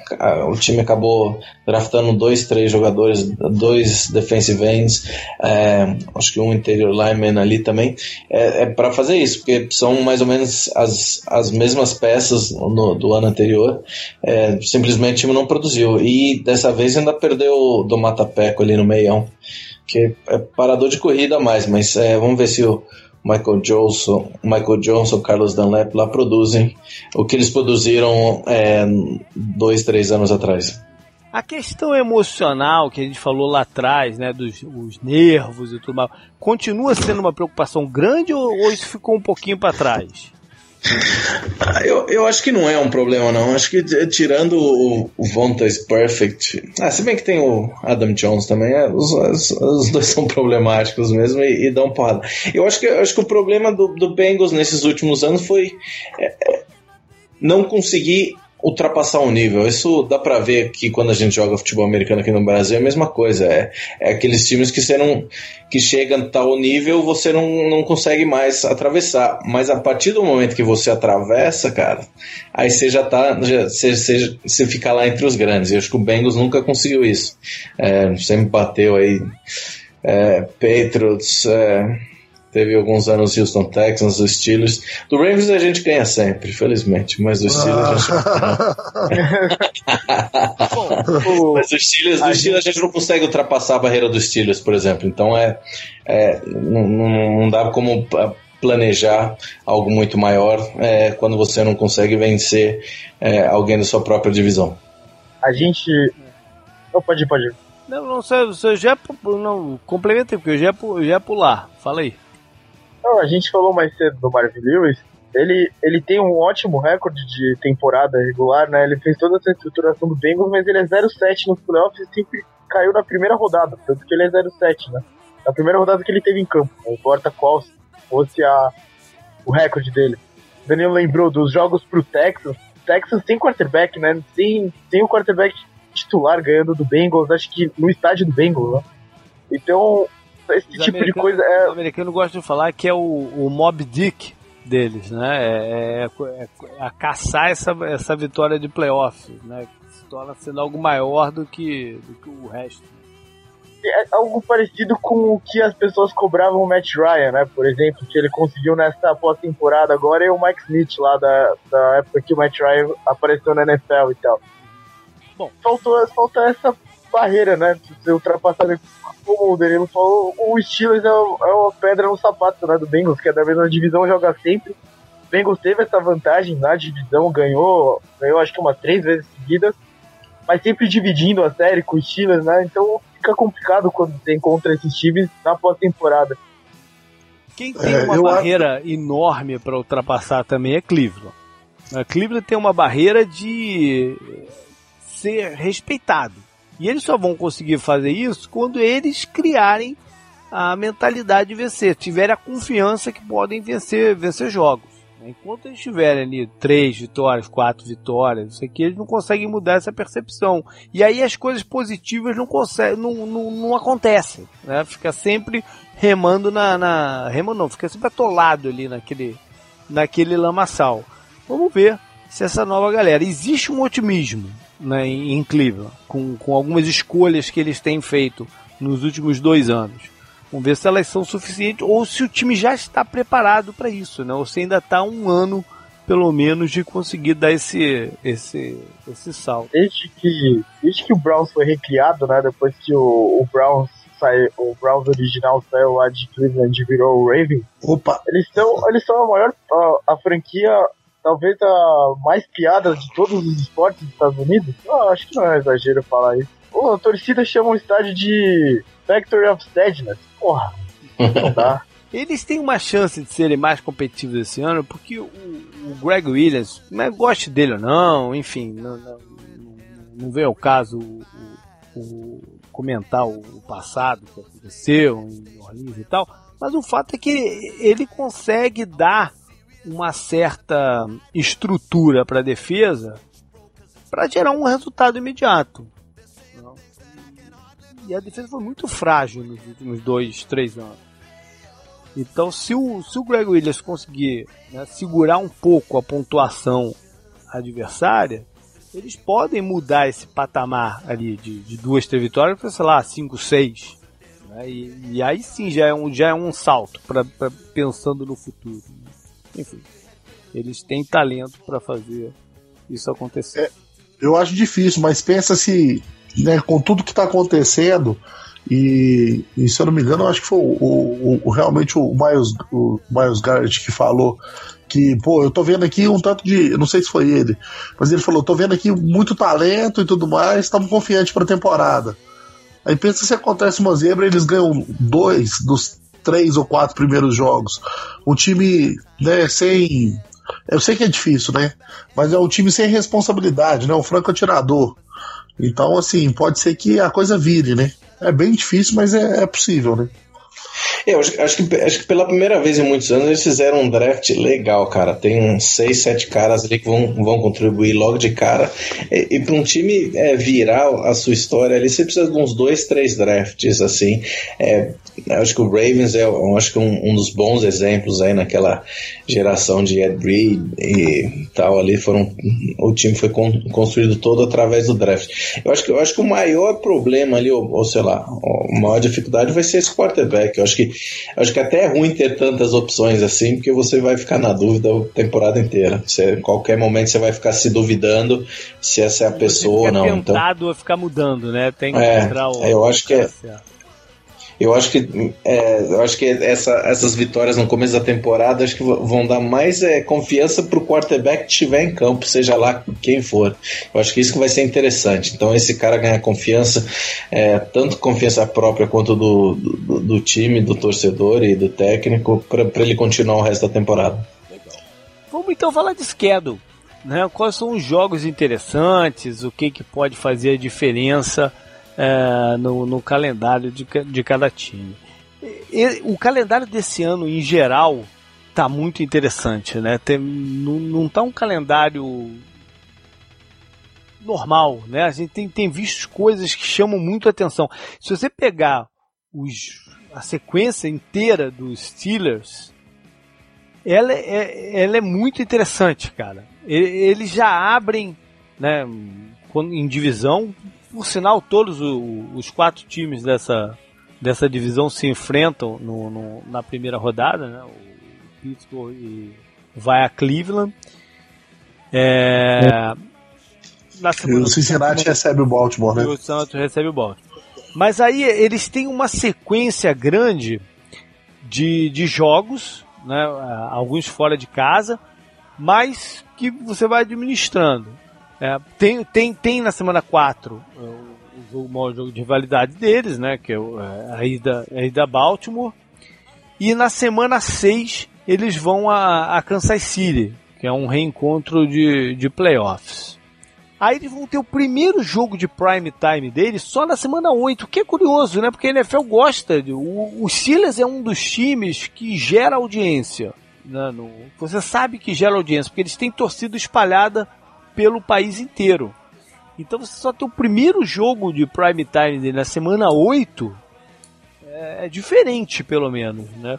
O time acabou draftando dois, três jogadores, dois defensive ends, é, acho que um interior lineman ali também, é, é para fazer isso, porque são mais ou menos as, as mesmas peças no, do ano anterior. É, simplesmente o time não produziu. E dessa vez ainda perdeu do Matapeco ali no meião que é parador de corrida a mais, mas é, vamos ver se o Michael Johnson, Michael Johnson, Carlos Dunlap lá produzem o que eles produziram é, dois, três anos atrás. A questão emocional que a gente falou lá atrás, né, dos os nervos e tudo mais, continua sendo uma preocupação grande ou, ou isso ficou um pouquinho para trás? Ah, eu, eu acho que não é um problema, não. Acho que eh, tirando o, o Perfect. Ah, se bem que tem o Adam Jones também, é, os, os, os, dois são problemáticos mesmo e, e, dão porrada. Eu acho que, eu acho que o problema do, do Bengals nesses últimos anos foi. É não conseguir ultrapassar um nível. Isso dá para ver que quando a gente joga futebol americano aqui no Brasil é a mesma coisa. É, é aqueles times que você não que chegam a tal nível você não, não consegue mais atravessar. Mas a partir do momento que você atravessa, cara, aí você já tá. Já, você, você, você fica lá entre os grandes. Eu acho que o Bengals nunca conseguiu isso. É, sempre bateu aí. É, Patriots. É, Teve alguns anos Houston Texans, os Steelers. Do Ravens a gente ganha sempre, felizmente, mas os Steelers a gente Bom, Mas os Steelers, a, Steelers gente... a gente não consegue ultrapassar a barreira dos Steelers, por exemplo. Então é, é não, não dá como planejar algo muito maior é, quando você não consegue vencer é, alguém da sua própria divisão. A gente. Oh, pode ir, pode ir. Não, não sei, você já não complementei, porque eu já, eu já ia pular. Fala aí. Não, a gente falou mais cedo do Marvin Lewis. Ele, ele tem um ótimo recorde de temporada regular, né? Ele fez toda essa estruturação do Bengals, mas ele é 0-7 nos playoffs e sempre caiu na primeira rodada. Tanto que ele é 0-7, né? Na primeira rodada que ele teve em campo. Não importa qual fosse a, o recorde dele. O Danilo lembrou dos jogos pro Texas. Texas tem quarterback, né? Tem, tem o quarterback titular ganhando do Bengals, acho que no estádio do Bengals, né? Então, esse os tipo de coisa é. Os americanos gostam de falar que é o, o Mob Dick deles, né? É, é, é, é, caçar essa, essa vitória de playoffs, né? Se torna sendo algo maior do que, do que o resto. É algo parecido com o que as pessoas cobravam o Matt Ryan, né? Por exemplo, que ele conseguiu nessa pós-temporada agora e o Mike Smith lá da, da época que o Matt Ryan apareceu na NFL e tal. Bom, faltou, faltou essa barreira, né? Você ultrapassar como o Danilo falou, o Steelers é, é uma pedra no sapato né, do Bengals, que é da mesma divisão, joga sempre. O Bengals teve essa vantagem na divisão, ganhou, ganhou acho que umas três vezes seguidas, mas sempre dividindo a série com os Steelers, né? Então fica complicado quando você encontra esses times na pós-temporada. Quem tem é, uma barreira acho... enorme para ultrapassar também é Cleveland. A Cleveland tem uma barreira de ser respeitado. E eles só vão conseguir fazer isso quando eles criarem a mentalidade de vencer, tiverem a confiança que podem vencer, vencer jogos. Enquanto eles tiverem ali três vitórias, quatro vitórias, isso aqui, eles não conseguem mudar essa percepção. E aí as coisas positivas não, conseguem, não, não, não acontecem. Né? Fica sempre remando na, na. Remando não, fica sempre atolado ali naquele, naquele lamaçal. Vamos ver se essa nova galera. Existe um otimismo né, em Cleveland, com, com algumas escolhas que eles têm feito nos últimos dois anos. Vamos ver se elas são suficientes ou se o time já está preparado para isso, né? Ou se ainda está um ano, pelo menos, de conseguir dar esse, esse, esse salto. Desde que, desde que o Browns foi recriado, né? Depois que o, o Browns saiu, o Browns original saiu lá de Cleveland e virou o Raven. Opa! Eles são, eles são a maior a, a franquia talvez a mais piada de todos os esportes dos Estados Unidos. Não, acho que não é exagero falar isso. Pô, a torcida chama o estádio de Factory of Sadness. Porra, não dá. Eles têm uma chance de serem mais competitivos esse ano, porque o, o Greg Williams, não é goste dele ou não, enfim, não, não, não vem ao caso o, o, comentar o, passado que aconteceu em Orleans e tal, mas o fato é que ele consegue dar uma certa estrutura para a defesa para gerar um resultado imediato. E a defesa foi muito frágil nos últimos dois, três anos. Então, se o, se o Greg Williams conseguir né, segurar um pouco a pontuação adversária, eles podem mudar esse patamar ali de, de duas, três vitórias para, sei lá, cinco, seis. Né? E, e, aí sim já é um, já é um salto pra, pra pensando no futuro. Enfim, eles têm talento para fazer isso acontecer. É, eu acho difícil, mas pensa se, né, com tudo que está acontecendo, e, e, se eu não me engano, acho que foi o, o, o, realmente o Miles, o Miles Garrett que falou que, pô, eu tô vendo aqui um tanto de. Não sei se foi ele, mas ele falou: tô vendo aqui muito talento e tudo mais, estamos confiantes para a temporada. Aí pensa se acontece uma zebra, eles ganham dois dos três ou quatro primeiros jogos. Um time né, sem. Eu sei que é difícil, né? Mas é um time sem responsabilidade, né? Um franco atirador. Então, assim, pode ser que a coisa vire, né? É bem difícil, mas é, é possível, né? Eu acho, acho, que, acho que pela primeira vez em muitos anos eles fizeram um draft legal, cara. Tem uns seis, sete caras ali que vão, vão contribuir logo de cara. E, e para um time é, virar a sua história ali, você precisa de uns dois, três drafts, assim. É, acho que o Ravens é acho que um, um, dos bons exemplos aí naquela geração de Ed Reed e tal ali. Foram, o time foi con, construído todo através do draft. Eu acho que, eu acho que o maior problema ali, ou, ou sei lá, a maior dificuldade vai ser esse quarterback. Eu acho que, acho que até é ruim ter tantas opções assim, porque você vai ficar na dúvida a temporada inteira. Você, qualquer momento você vai ficar se duvidando se essa é a pessoa ou não. Então, a ficar mudando, né? Tem que é, o, eu acho que é, eu acho que, é, eu acho que essa, essas vitórias no começo da temporada acho que vão dar mais é, confiança para o quarterback que estiver em campo, seja lá quem for. Eu acho que isso que vai ser interessante. Então esse cara ganhar confiança, é, tanto confiança própria quanto do, do, do time, do torcedor e do técnico, para ele continuar o resto da temporada. Vamos então falar de schedule. Né? Quais são os jogos interessantes? O que, que pode fazer a diferença? É, no, no, calendário de, de cada time. E, o calendário desse ano, em geral, tá muito interessante, né? Tem, não, tá um calendário normal, né? A gente tem, tem visto coisas que chamam muito atenção. Se você pegar os, a sequência inteira dos Steelers, ela é, ela é muito interessante, cara. Eles já abrem, né, em divisão por sinal, todos os quatro times dessa, dessa divisão se enfrentam no, no, na primeira rodada, né? O Pittsburgh vai a Cleveland. É, o Cincinnati recebe o Baltimore, né? E o Santos recebe o Baltimore. Mas aí eles têm uma sequência grande de, de jogos, né? alguns fora de casa, mas que você vai administrando. É, tem, tem, tem na semana 4 é, o, o, maior jogo de rivalidade deles, né? Que é, é a ida, a ida Baltimore. E na semana 6 eles vão a, a Kansas City, que é um reencontro de, de playoffs. Aí eles vão ter o primeiro jogo de prime time deles só na semana 8, o que é curioso, né? Porque a NFL gosta. De, o, o Steelers é um dos times que gera audiência. Né? No, você sabe que gera audiência, porque eles têm torcida espalhada pelo país inteiro. Então você só tem o primeiro jogo de prime time dele na semana 8 é, é diferente, pelo menos, né,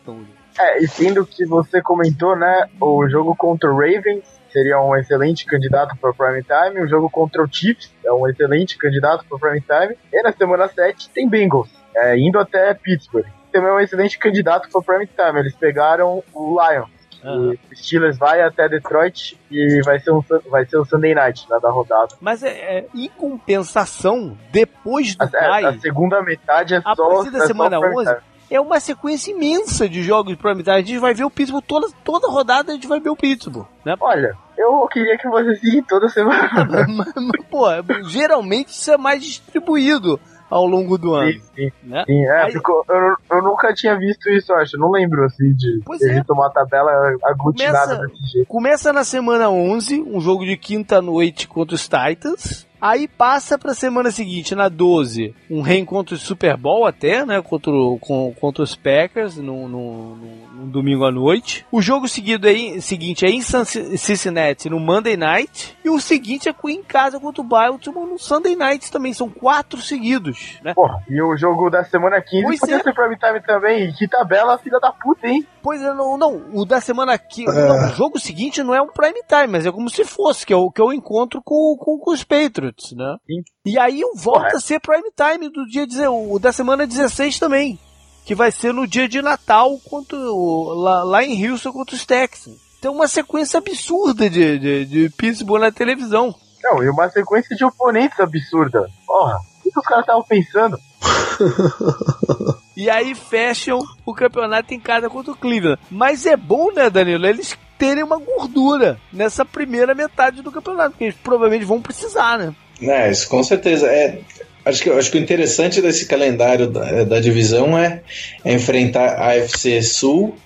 É, e sendo que você comentou, né, o jogo contra o Ravens seria um excelente candidato para prime time, o jogo contra o Chiefs é um excelente candidato para prime time, e na semana 7 tem Bengals, é, indo até Pittsburgh. Também é um excelente candidato para prime time, eles pegaram o Lions Uhum. O Steelers vai até Detroit e vai ser um, vai ser um Sunday Night né, da rodada. Mas é, é, em compensação, depois do a, é, a segunda metade é a só. A partir da é semana 11 é uma sequência imensa de jogos de prime time. A gente vai ver o Pittsburgh toda, toda rodada, a gente vai ver o Pittsburgh. Né? Olha, eu queria que você sim toda semana. mas, mas, pô, geralmente isso é mais distribuído ao longo do ano. Sim, sim. Né? sim é, Aí... ficou, eu, eu, nunca tinha visto isso, acho. Não lembro, assim, de, de é. tomar tabela aglutinada começa, desse jeito. Começa na semana 11, um jogo de quinta noite contra os Titans. Aí passa pra semana seguinte, na 12, um reencontro de Super Bowl até, né? Contra, com, contra os Packers no, no, no, no, domingo à noite. O jogo seguido aí, seguinte é em Cincinnati no Monday Night. E o seguinte é em casa contra o Baltimore no Sunday Night também. São quatro seguidos, né? Porra, e o jogo da semana 15 pois podia é. ser prime time também. Que tabela, filha da puta, hein? Pois é, não, não. O da semana aqui. É. o jogo seguinte não é um prime time, mas é como se fosse, que é o, que é o encontro com, com, com os Patriots. Né? Sim. E aí volta a ser prime time do dia o da semana 16 também, que vai ser no dia de Natal contra, lá, lá em Houston contra os Texans. Tem uma sequência absurda de, de, de Pittsburgh na televisão. Não, e uma sequência de oponentes absurda. Porra, que os caras estavam pensando? e aí fecham o campeonato em casa contra o Cleveland. Mas é bom, né, Danilo? Eles terem uma gordura nessa primeira metade do campeonato, porque eles provavelmente vão precisar, né? É, isso com certeza. É, acho, que, acho que o interessante desse calendário da, da divisão é, é enfrentar a FC Sul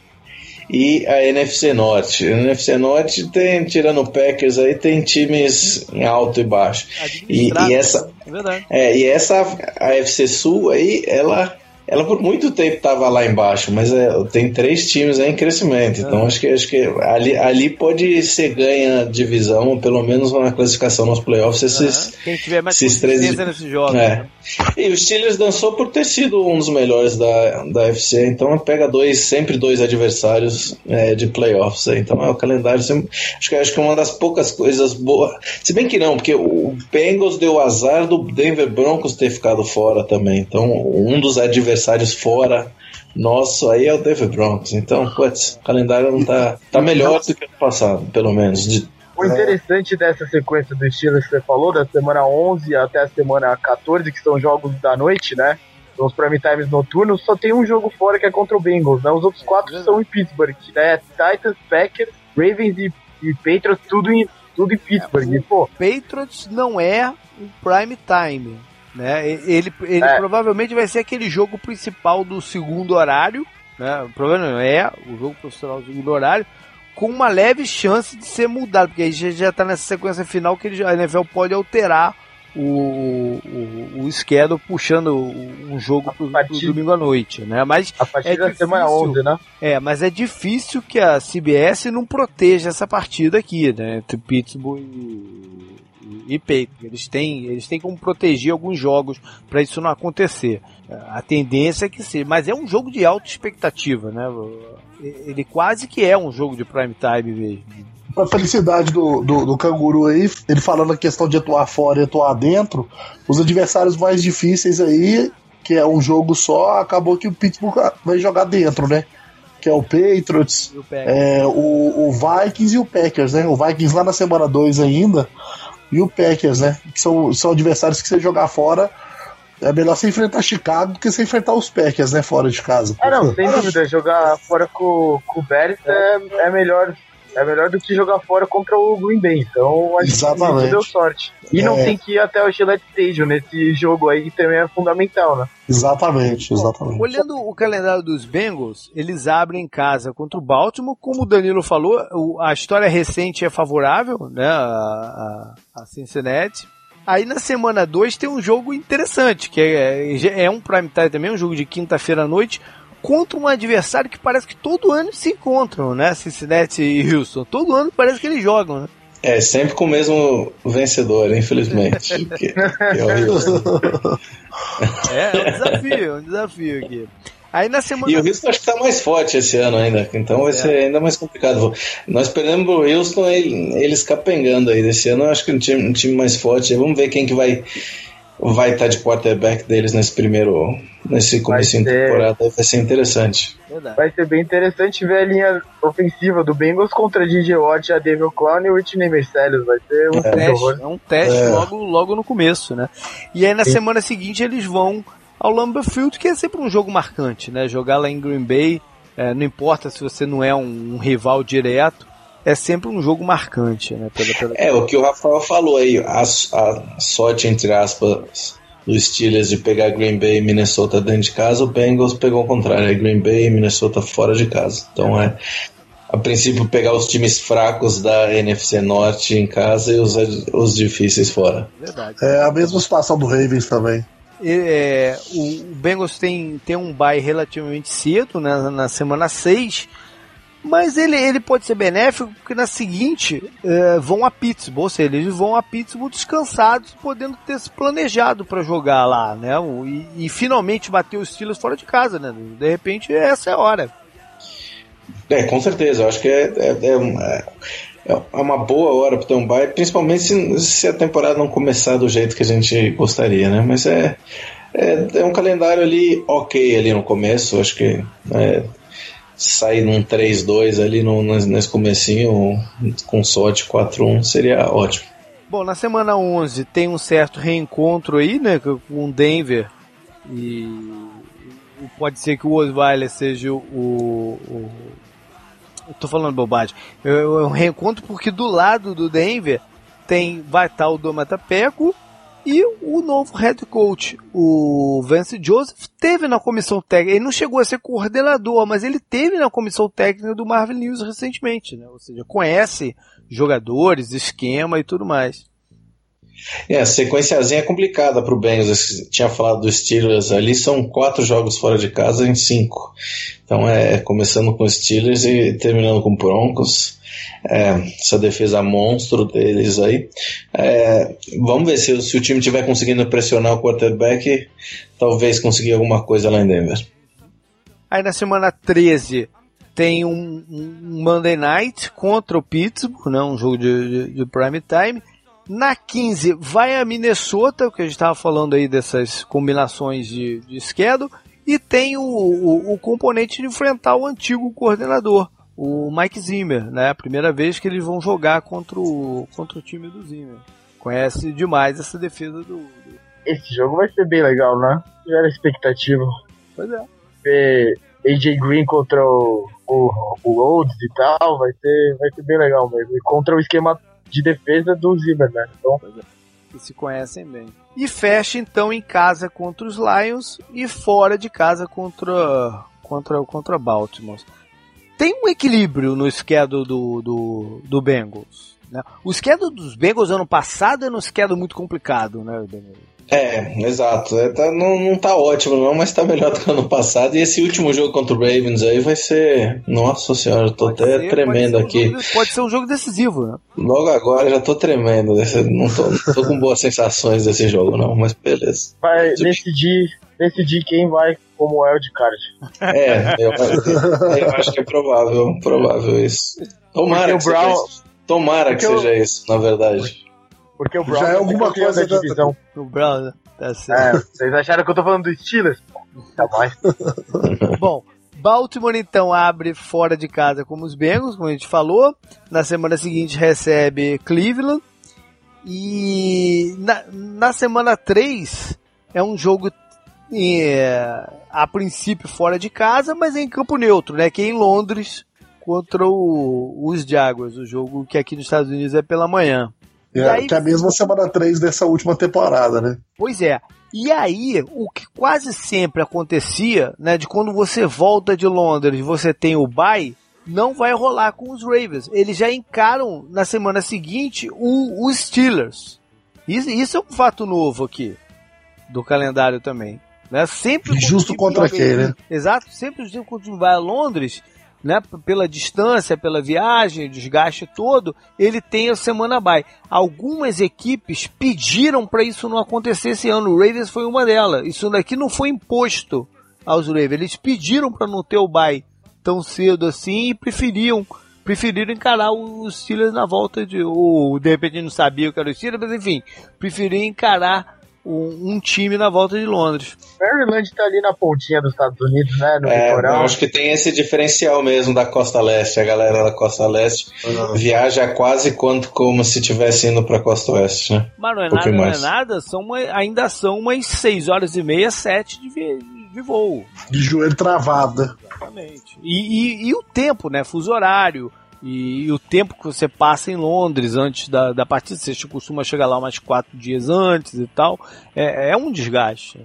e a NFC Norte. A NFC Norte tem, tirando o Packers aí, tem times em alto e baixo. E, e, essa, é, é e essa AFC Sul aí, ela ela por muito tempo estava lá embaixo, mas é, tem três times em crescimento. Então acho que, acho que ali, ali pode ser ganha divisão, pelo menos uma classificação nos playoffs. Esses, Quem tiver mais esses três. nesse jogo. É. Né? E o Steelers dançou por ter sido um dos melhores da, da UFC, então pega dois, sempre dois adversários é, de playoffs. Então é o calendário. Sempre, acho, que, acho que é uma das poucas coisas boas. Se bem que não, porque o Bengals deu azar do Denver Broncos ter ficado fora também. Então um dos adversários fora nosso aí é o Denver Broncos. Então, putz, o calendário não tá, tá melhor do que o passado, pelo menos. De, o interessante dessa sequência do estilo que você falou, da semana 11 até a semana 14, que são jogos da noite, né? São os prime times noturnos, só tem um jogo fora que é contra o Bengals, né? Os outros quatro são em Pittsburgh, né? Titans, Packers, Ravens e, e Patriots, tudo em, tudo em Pittsburgh. É, e, pô, Patriots não é um prime time. Né? Ele, ele é. provavelmente vai ser aquele jogo principal do segundo horário, né? Provavelmente é o jogo profissional do segundo horário, com uma leve chance de ser mudado, porque aí já está nessa sequência final que ele, a NFL pode alterar o, o, o schedule puxando um jogo pro, partir, pro domingo à noite, né? Mas a partir é difícil, semana 11, né? É, mas é difícil que a CBS não proteja essa partida aqui, né? Entre Pittsburgh e, e Peito. Eles têm, eles têm como proteger alguns jogos para isso não acontecer. A tendência é que seja, mas é um jogo de alta expectativa, né? ele quase que é um jogo de prime time mesmo. A felicidade do, do, do, canguru aí, ele falando a questão de atuar fora e atuar dentro, os adversários mais difíceis aí, que é um jogo só, acabou que o Pittsburgh vai jogar dentro, né? Que é o Patriots, o, é, o, o, Vikings e o Packers, né? O Vikings lá na semana 2 ainda, e o Packers, né? Que são, são adversários que você jogar fora é melhor você enfrentar Chicago do que você enfrentar os Packers, né? Fora de casa. É, não, sem dúvida. Jogar fora com, com o Bears é, é melhor é melhor do que jogar fora contra o Green Bay. Então, a gente deu sorte. E é. não tem que ir até o Gillette Stadium nesse jogo aí, que também é fundamental, né? Exatamente, exatamente. Olhando o calendário dos Bengals, eles abrem em casa contra o Baltimore. Como o Danilo falou, a história recente é favorável, né? A, a Cincinnati. Aí na semana 2 tem um jogo interessante, que é, é um prime time também, um jogo de quinta-feira à noite, contra um adversário que parece que todo ano se encontram, né? Cincinnati e Houston. Todo ano parece que eles jogam, né? É, sempre com o mesmo vencedor, infelizmente. é, é, é um desafio, é um desafio aqui. Aí na semana. E o Houston acho que tá mais forte esse ano ainda, então vai é. ser ainda mais complicado. Nós perdemos o Houston eles capengando aí. Desse ano eu acho que um time, um time mais forte. Vamos ver quem que vai vai estar tá de quarterback deles nesse primeiro nesse começo de temporada vai ser interessante Verdade. vai ser bem interessante ver a linha ofensiva do Bengals contra DJ Watt, a Devil Clown e o Whitney Mercedes vai ser um é. teste, é um teste é. logo, logo no começo né e aí na Sim. semana seguinte eles vão ao Lambeau Field que é sempre um jogo marcante né jogar lá em Green Bay é, não importa se você não é um, um rival direto é sempre um jogo marcante, né? Pela, pela... É, o que o Rafael falou aí, a, a sorte, entre aspas, do Steelers de pegar Green Bay e Minnesota dentro de casa, o Bengals pegou o contrário, é Green Bay e Minnesota fora de casa. Então é, a princípio, pegar os times fracos da NFC Norte em casa e os, os difíceis fora. Verdade. É a mesma situação do Ravens também. É, o Bengals tem, tem um bye relativamente cedo, né, na semana 6, mas ele, ele pode ser benéfico porque na seguinte é, vão a Pittsburgh, ou seja, eles vão a Pittsburgh descansados, podendo ter se planejado para jogar lá, né? E, e, finalmente bater os Steelers fora de casa, né? De repente essa é a hora. É, com certeza. Eu acho que é, é, é, é, é uma boa hora para ter um bye, principalmente se, se, a temporada não começar do jeito que a gente gostaria, né? Mas é, é, é um calendário ali ok ali no começo. Acho que é, sair num 3-2 ali no, nesse comecinho, com sorte 4-1, seria ótimo. Bom, na semana 11 tem um certo reencontro aí, né, com Denver e pode ser que o Osweiler seja o, o, eu tô falando bobagem. É um reencontro porque do lado do Denver tem vai estar o Domata Peco e o novo head coach, o Vance Joseph, teve na comissão técnica. Ele não chegou a ser coordenador, mas ele teve na comissão técnica do Marvel News recentemente, né? Ou seja, conhece jogadores, esquema e tudo mais. É, a sequenciazinha é complicada pro Bengals. Tinha falado dos Steelers ali, são quatro jogos fora de casa em cinco. Então é começando com Steelers e terminando com Broncos. É, essa defesa monstro deles aí. É, vamos ver se, se o time tiver conseguindo pressionar o quarterback, talvez conseguir alguma coisa lá em Denver. Aí na semana 13 tem um, um Monday Night contra o Pittsburgh, né, um jogo de, de, de prime time. Na 15 vai a Minnesota, que a gente estava falando aí dessas combinações de, de schedule, e tem o, o, o, componente de enfrentar o antigo coordenador, o Mike Zimmer, né? A primeira vez que eles vão jogar contra o, contra o time do Zimmer. Conhece demais essa defesa do, do... Esse jogo vai ser bem legal, né? Já era expectativa. Pois é. Ver AJ Green contra o, o, o Rhodes e tal, vai ser, vai ser bem legal mesmo. E contra o esquema de defesa do Zimmer, né? Então... Que se conhecem bem. E fecha então em casa contra os Lions e fora de casa contra contra contra Baltimore. Tem um equilíbrio no schedule do, do, do Bengals. Né? O schedule dos Bengals ano passado era um schedule muito complicado, né, Daniel? É, exato. É, tá, não, não tá ótimo, não, mas tá melhor do que ano passado. E esse último jogo contra o Ravens aí vai ser. Nossa senhora, eu tô pode até ser, tremendo pode aqui. Um jogo, pode ser um jogo decisivo, né? Logo agora já tô tremendo. Não tô, não tô com boas sensações desse jogo, não, mas beleza. Vai decidir, decidir quem vai como card. É, eu, eu, acho que é provável, provável isso. Tomara que, Brown, seja, tomara que seja isso, na verdade. Porque o Brown já é alguma coisa da divisão. O Brown, né? tá certo. É, vocês acharam que eu tô falando do Steelers? Tá mais. Bom, Baltimore então abre fora de casa como os Bengals, como a gente falou. Na semana seguinte recebe Cleveland. E na, na semana 3 é um jogo é, a princípio fora de casa, mas é em campo neutro, né? Que é em Londres contra o, os Jaguars, o jogo que aqui nos Estados Unidos é pela manhã. É, aí, que é a mesma semana 3 dessa última temporada, né? Pois é. E aí, o que quase sempre acontecia, né, de quando você volta de Londres, você tem o bye, não vai rolar com os Ravens. Eles já encaram na semana seguinte os Steelers. Isso, isso, é um fato novo aqui do calendário também. Né? Sempre Justo contra quem, né? Exato, sempre o time vai a Londres, né, pela distância, pela viagem, desgaste todo, ele tem a semana bye. Algumas equipes pediram para isso não acontecer esse ano. O Ravens foi uma delas. Isso daqui não foi imposto aos Ravens. Eles pediram para não ter o bye tão cedo assim e preferiam preferiram encarar os Steelers na volta de ou de repente não sabia que era o Steelers, mas enfim, preferiram encarar um, um, time na volta de Londres. Maryland tá ali na pontinha dos Estados Unidos, né? No é, litoral. acho que tem esse diferencial mesmo da Costa Leste. A galera da Costa Leste uhum. viaja quase quanto como se estivesse indo pra Costa Oeste, né? Mas não é um nada, não é nada, são uma, ainda são umas 6 horas e meia, 7 de, de voo. De joelho travado. Exatamente. E, e, e o tempo, né? Fuso horário. E, e, o tempo que você passa em Londres antes da, da partida, você costuma chegar lá umas quatro dias antes e tal, é, é um desgaste.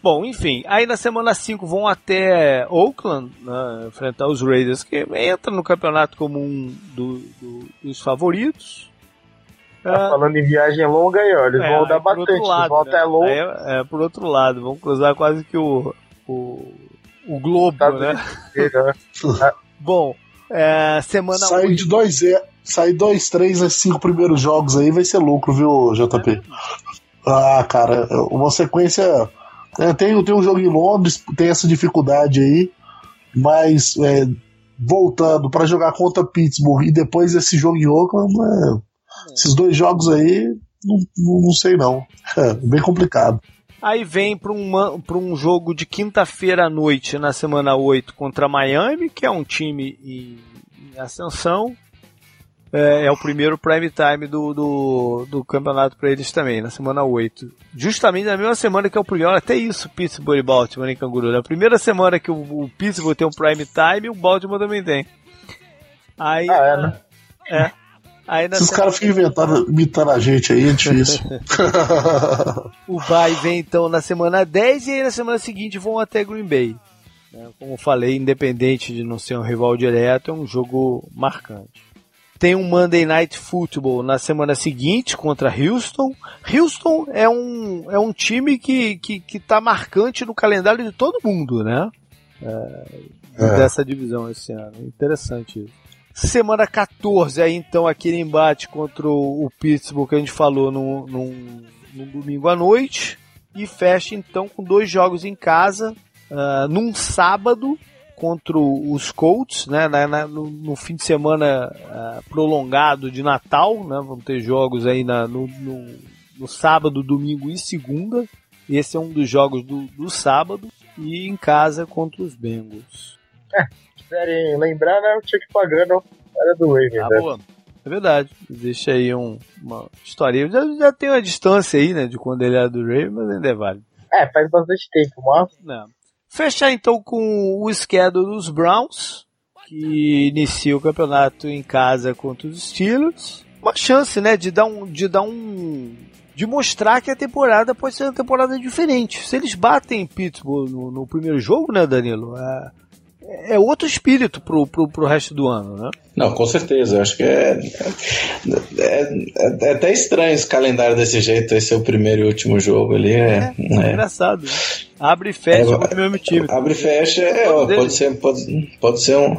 Bom, enfim, aí na semana 5 vão até Oakland né, enfrentar os Raiders, que entra no campeonato como um do, do, dos favoritos. Tá é, falando em viagem longa aí, ó, eles é, vão dar bastante, lado, vão né? até. É, é, por outro lado, vão cruzar quase que o, o, o globo, tá né? Bom, é, semana Sair de 2 é, sair 2, 3 a 5 primeiros jogos aí vai ser lucro, viu, JP? Ah, cara, uma sequência. É, tem, tem um jogo em Londres, tem essa dificuldade aí, mas é, voltando para jogar contra Pittsburgh e depois esse jogo em Oakland, é, esses dois jogos aí, não, não, não sei não. É bem complicado. Aí vem para um, um jogo de quinta-feira à noite, na semana 8, contra Miami, que é um time em, em ascensão. É, é, o primeiro prime time do, do, do campeonato para eles também, na semana 8. Justamente na mesma semana que é o primeiro, até isso, Pittsburgh e Baltimore em Canguru. Na primeira semana que o, o Pittsburgh tem um prime time, o Baltimore também tem. Aí, ah, é, né? É. Aí Esses caras ficam inventando, imitando a gente aí, é difícil. o vai vem então na semana 10 e aí na semana seguinte vão até Green Bay. Né? Como falei, independente de não ser um rival direto, é um jogo marcante. tem um Monday Night Football na semana seguinte contra Houston. Houston é um, é um time que, que, que tá marcante no calendário de todo mundo, né? É, é. Dessa divisão esse ano. Interessante isso. Semana 14, aí então aquele embate contra o Pittsburgh que a gente falou no, no, domingo à noite. E fecha então com dois jogos em casa, uh, num sábado contra os Colts, né, na, na, no, no, fim de semana uh, prolongado de Natal, né, vamos ter jogos aí na, no, no, no, sábado, domingo e segunda. Esse é um dos jogos do, do sábado e em casa contra os Bengals. É, quiserem lembrar, né, o Chuck Pagano era do Ravens. Ah, né? boa. É verdade. Existe aí um, uma história. Já, já tem uma distância aí, né, de quando ele era do Ravens, mas ainda é válido. É, faz bastante tempo, mas... Não. Fechar então com o schedule dos Browns, que inicia o campeonato em casa contra os Steelers. Uma chance, né, de dar um, de dar um, de mostrar que a temporada pode ser uma temporada diferente. Se eles batem Pittsburgh no, no primeiro jogo, né, Danilo? É, é outro espírito pro, pro, pro resto do ano, né? Não, com certeza. Eu acho que é, é, é, é, até estranho esse calendário desse jeito. Esse é o primeiro e último jogo ali. É, é, é. engraçado. Né? Abre e fecha é, o mesmo time. Abre e fecha, é, ó, pode, ser, pode, pode ser um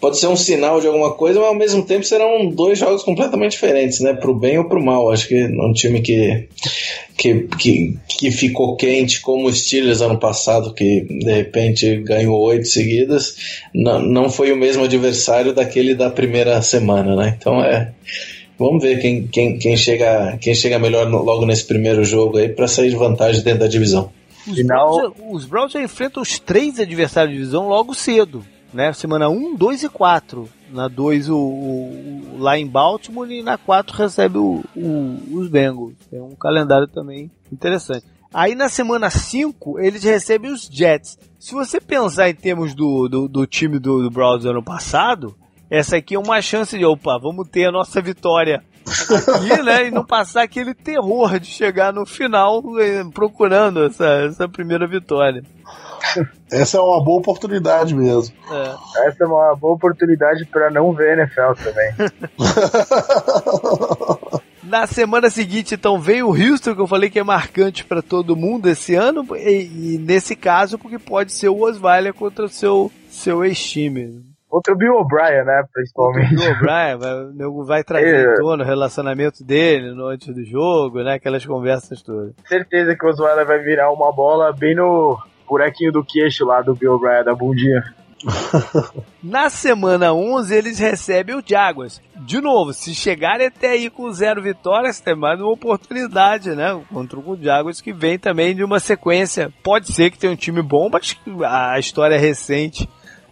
pode ser um sinal de alguma coisa, mas ao mesmo tempo serão dois jogos completamente diferentes, né? Pro bem ou pro mal. Acho que um time que, que, que, que ficou quente, como o Steelers ano passado, que de repente ganhou oito seguidas, não, não foi o mesmo adversário daquele da primeira semana, né? Então é. Vamos ver quem, quem, quem, chega, quem chega melhor no, logo nesse primeiro jogo aí para sair de vantagem dentro da divisão. Os, Final... Browns, os Browns já enfrentam os três adversários de divisão logo cedo né? Semana 1, 2 e 4. Na 2 o, o, lá em Baltimore e na 4 recebe o, o, os Bengals. É um calendário também interessante. Aí na semana 5 eles recebem os Jets. Se você pensar em termos do, do, do time do, do Browns ano passado, essa aqui é uma chance de, opa, vamos ter a nossa vitória aqui, né? E não passar aquele terror de chegar no final eh, procurando essa, essa primeira vitória. Essa é uma boa oportunidade mesmo. É. Essa é uma boa oportunidade para não ver NFL também. Na semana seguinte, então, veio o Houston, que eu falei que é marcante para todo mundo esse ano, e, e, nesse caso, porque pode ser o Osweiler contra o seu, seu ex-time. Contra o Bill O'Brien, né, principalmente. Contra o Bill O'Brien, vai, vai trazer é. o relacionamento dele no antes do jogo, né, aquelas conversas todas. Certeza que o Osweiler vai virar uma bola bem no buraquinho do queixo lá do Bill O'Brien, da bundinha. Na semana 11 eles recebem o Jaguars. De novo, se chegarem até aí com zero vitórias, tem mais uma oportunidade, né? Contra o Jaguars que vem também de uma sequência. Pode ser que tenha um time bom, mas a história recente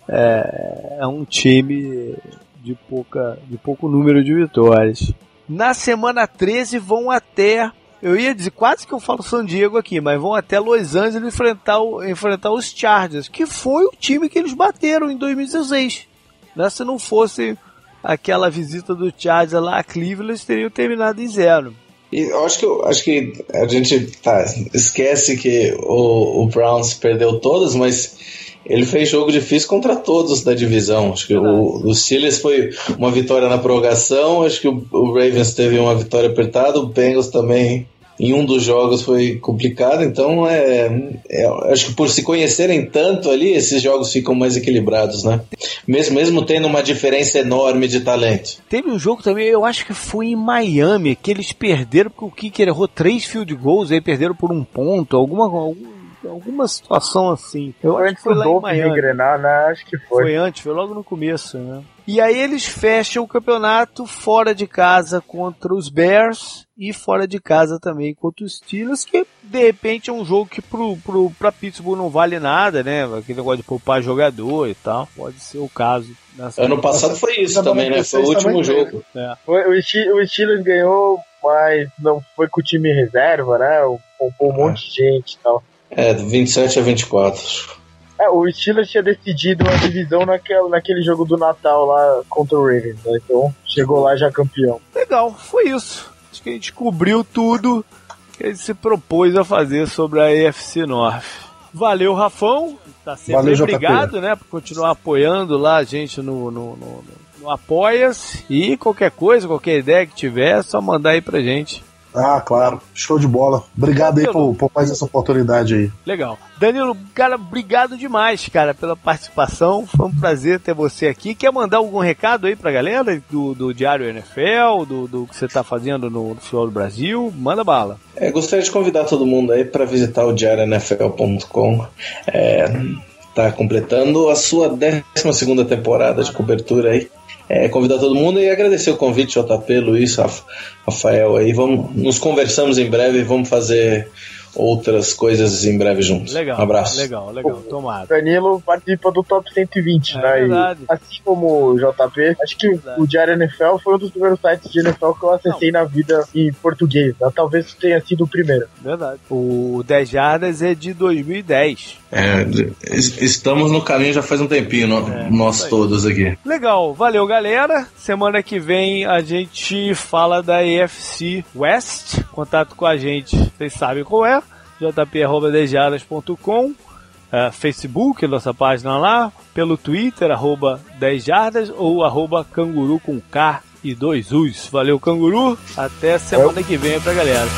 é, é um time de, pouca, de pouco número de vitórias. Na semana 13 vão até eu ia dizer, quase que eu falo San Diego aqui, mas vão até Los Angeles enfrentar, o, enfrentar os Chargers, que foi o time que eles bateram em 2016. Né? Se não fosse aquela visita do Chargers lá a Cleveland, eles teriam terminado em zero. E eu acho que, acho que a gente tá, esquece que o, o Browns perdeu todas, mas ele fez jogo difícil contra todos da divisão. Acho que o, o Steelers foi uma vitória na prorrogação, acho que o, o, Ravens teve uma vitória apertada, o Bengals também em um dos jogos foi complicado, então é, é, acho que por se conhecerem tanto ali, esses jogos ficam mais equilibrados, né? Mesmo, mesmo tendo uma diferença enorme de talento. Teve um jogo também, eu acho que foi em Miami, que eles perderam porque o Kicker errou três field goals, aí perderam por um ponto, alguma, algum alguma situação assim. Eu acho que foi lá em Miami. Engrenar, né? Acho que foi. Foi antes, foi logo no começo, né? E aí eles fecham o campeonato fora de casa contra os Bears e fora de casa também contra os Steelers, que de repente é um jogo que pro, pro, pra Pittsburgh não vale nada, né? Aquele negócio de poupar jogador e tal. Pode ser o caso. Ano passado foi isso também, né? Foi o último jogo. É. o Steelers ganhou, mas não foi com o time reserva, né? Poupou um monte de gente e tal. É, 27 a 24. É, o Steelers tinha decidido a divisão naquele, naquele jogo do Natal lá contra o Ravens, né? Então chegou lá já campeão. Legal, foi isso. Acho que a gente cobriu tudo que ele se propôs a fazer sobre a EFC North. Valeu, Rafão. Tá sempre Valeu, obrigado, né, por continuar apoiando lá a gente no, no, no, no no Apoia-se e qualquer coisa, qualquer ideia que tiver, é só mandar aí pra gente. Ah, claro. Show de bola. Obrigado aí por, por mais essa oportunidade aí. Legal. Danilo, cara, obrigado demais, cara, pela participação. Foi um prazer ter você aqui. Quer mandar algum recado aí pra galera do, do Diário NFL, do, do que você tá fazendo no, no Futebol do Brasil? Manda bala. É, gostaria de convidar todo mundo aí para visitar o diarionfl.com. É, tá completando a sua 12 segunda temporada de cobertura aí é, convidar todo mundo e agradecer o convite, JP, Luiz, Rafael aí. Vamos, nos conversamos em breve vamos fazer outras coisas em breve juntos. Legal. Um abraço. Legal, legal. Tomara. Danilo participa do top 120, É né? E verdade. assim como o JP, acho que Verdade. o Diário NFL foi um dos primeiros sites de NFL que eu acessei na vida em português. né? Talvez tenha sido o primeiro. Verdade. O 10 Jardas é de 2010. É, es- estamos no caminho já faz um tempinho, no- É, nós todos aqui. Legal, valeu galera. Semana que vem a gente fala da EFC West. Contato com a gente, vocês sabem qual é. jp.dejadas.com eh, Facebook, nossa página lá. Pelo Twitter, arroba 10 jardas ou arroba canguru com K e dois U's. Valeu, canguru. Até semana que vem pra galera.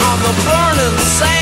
On the burning sand.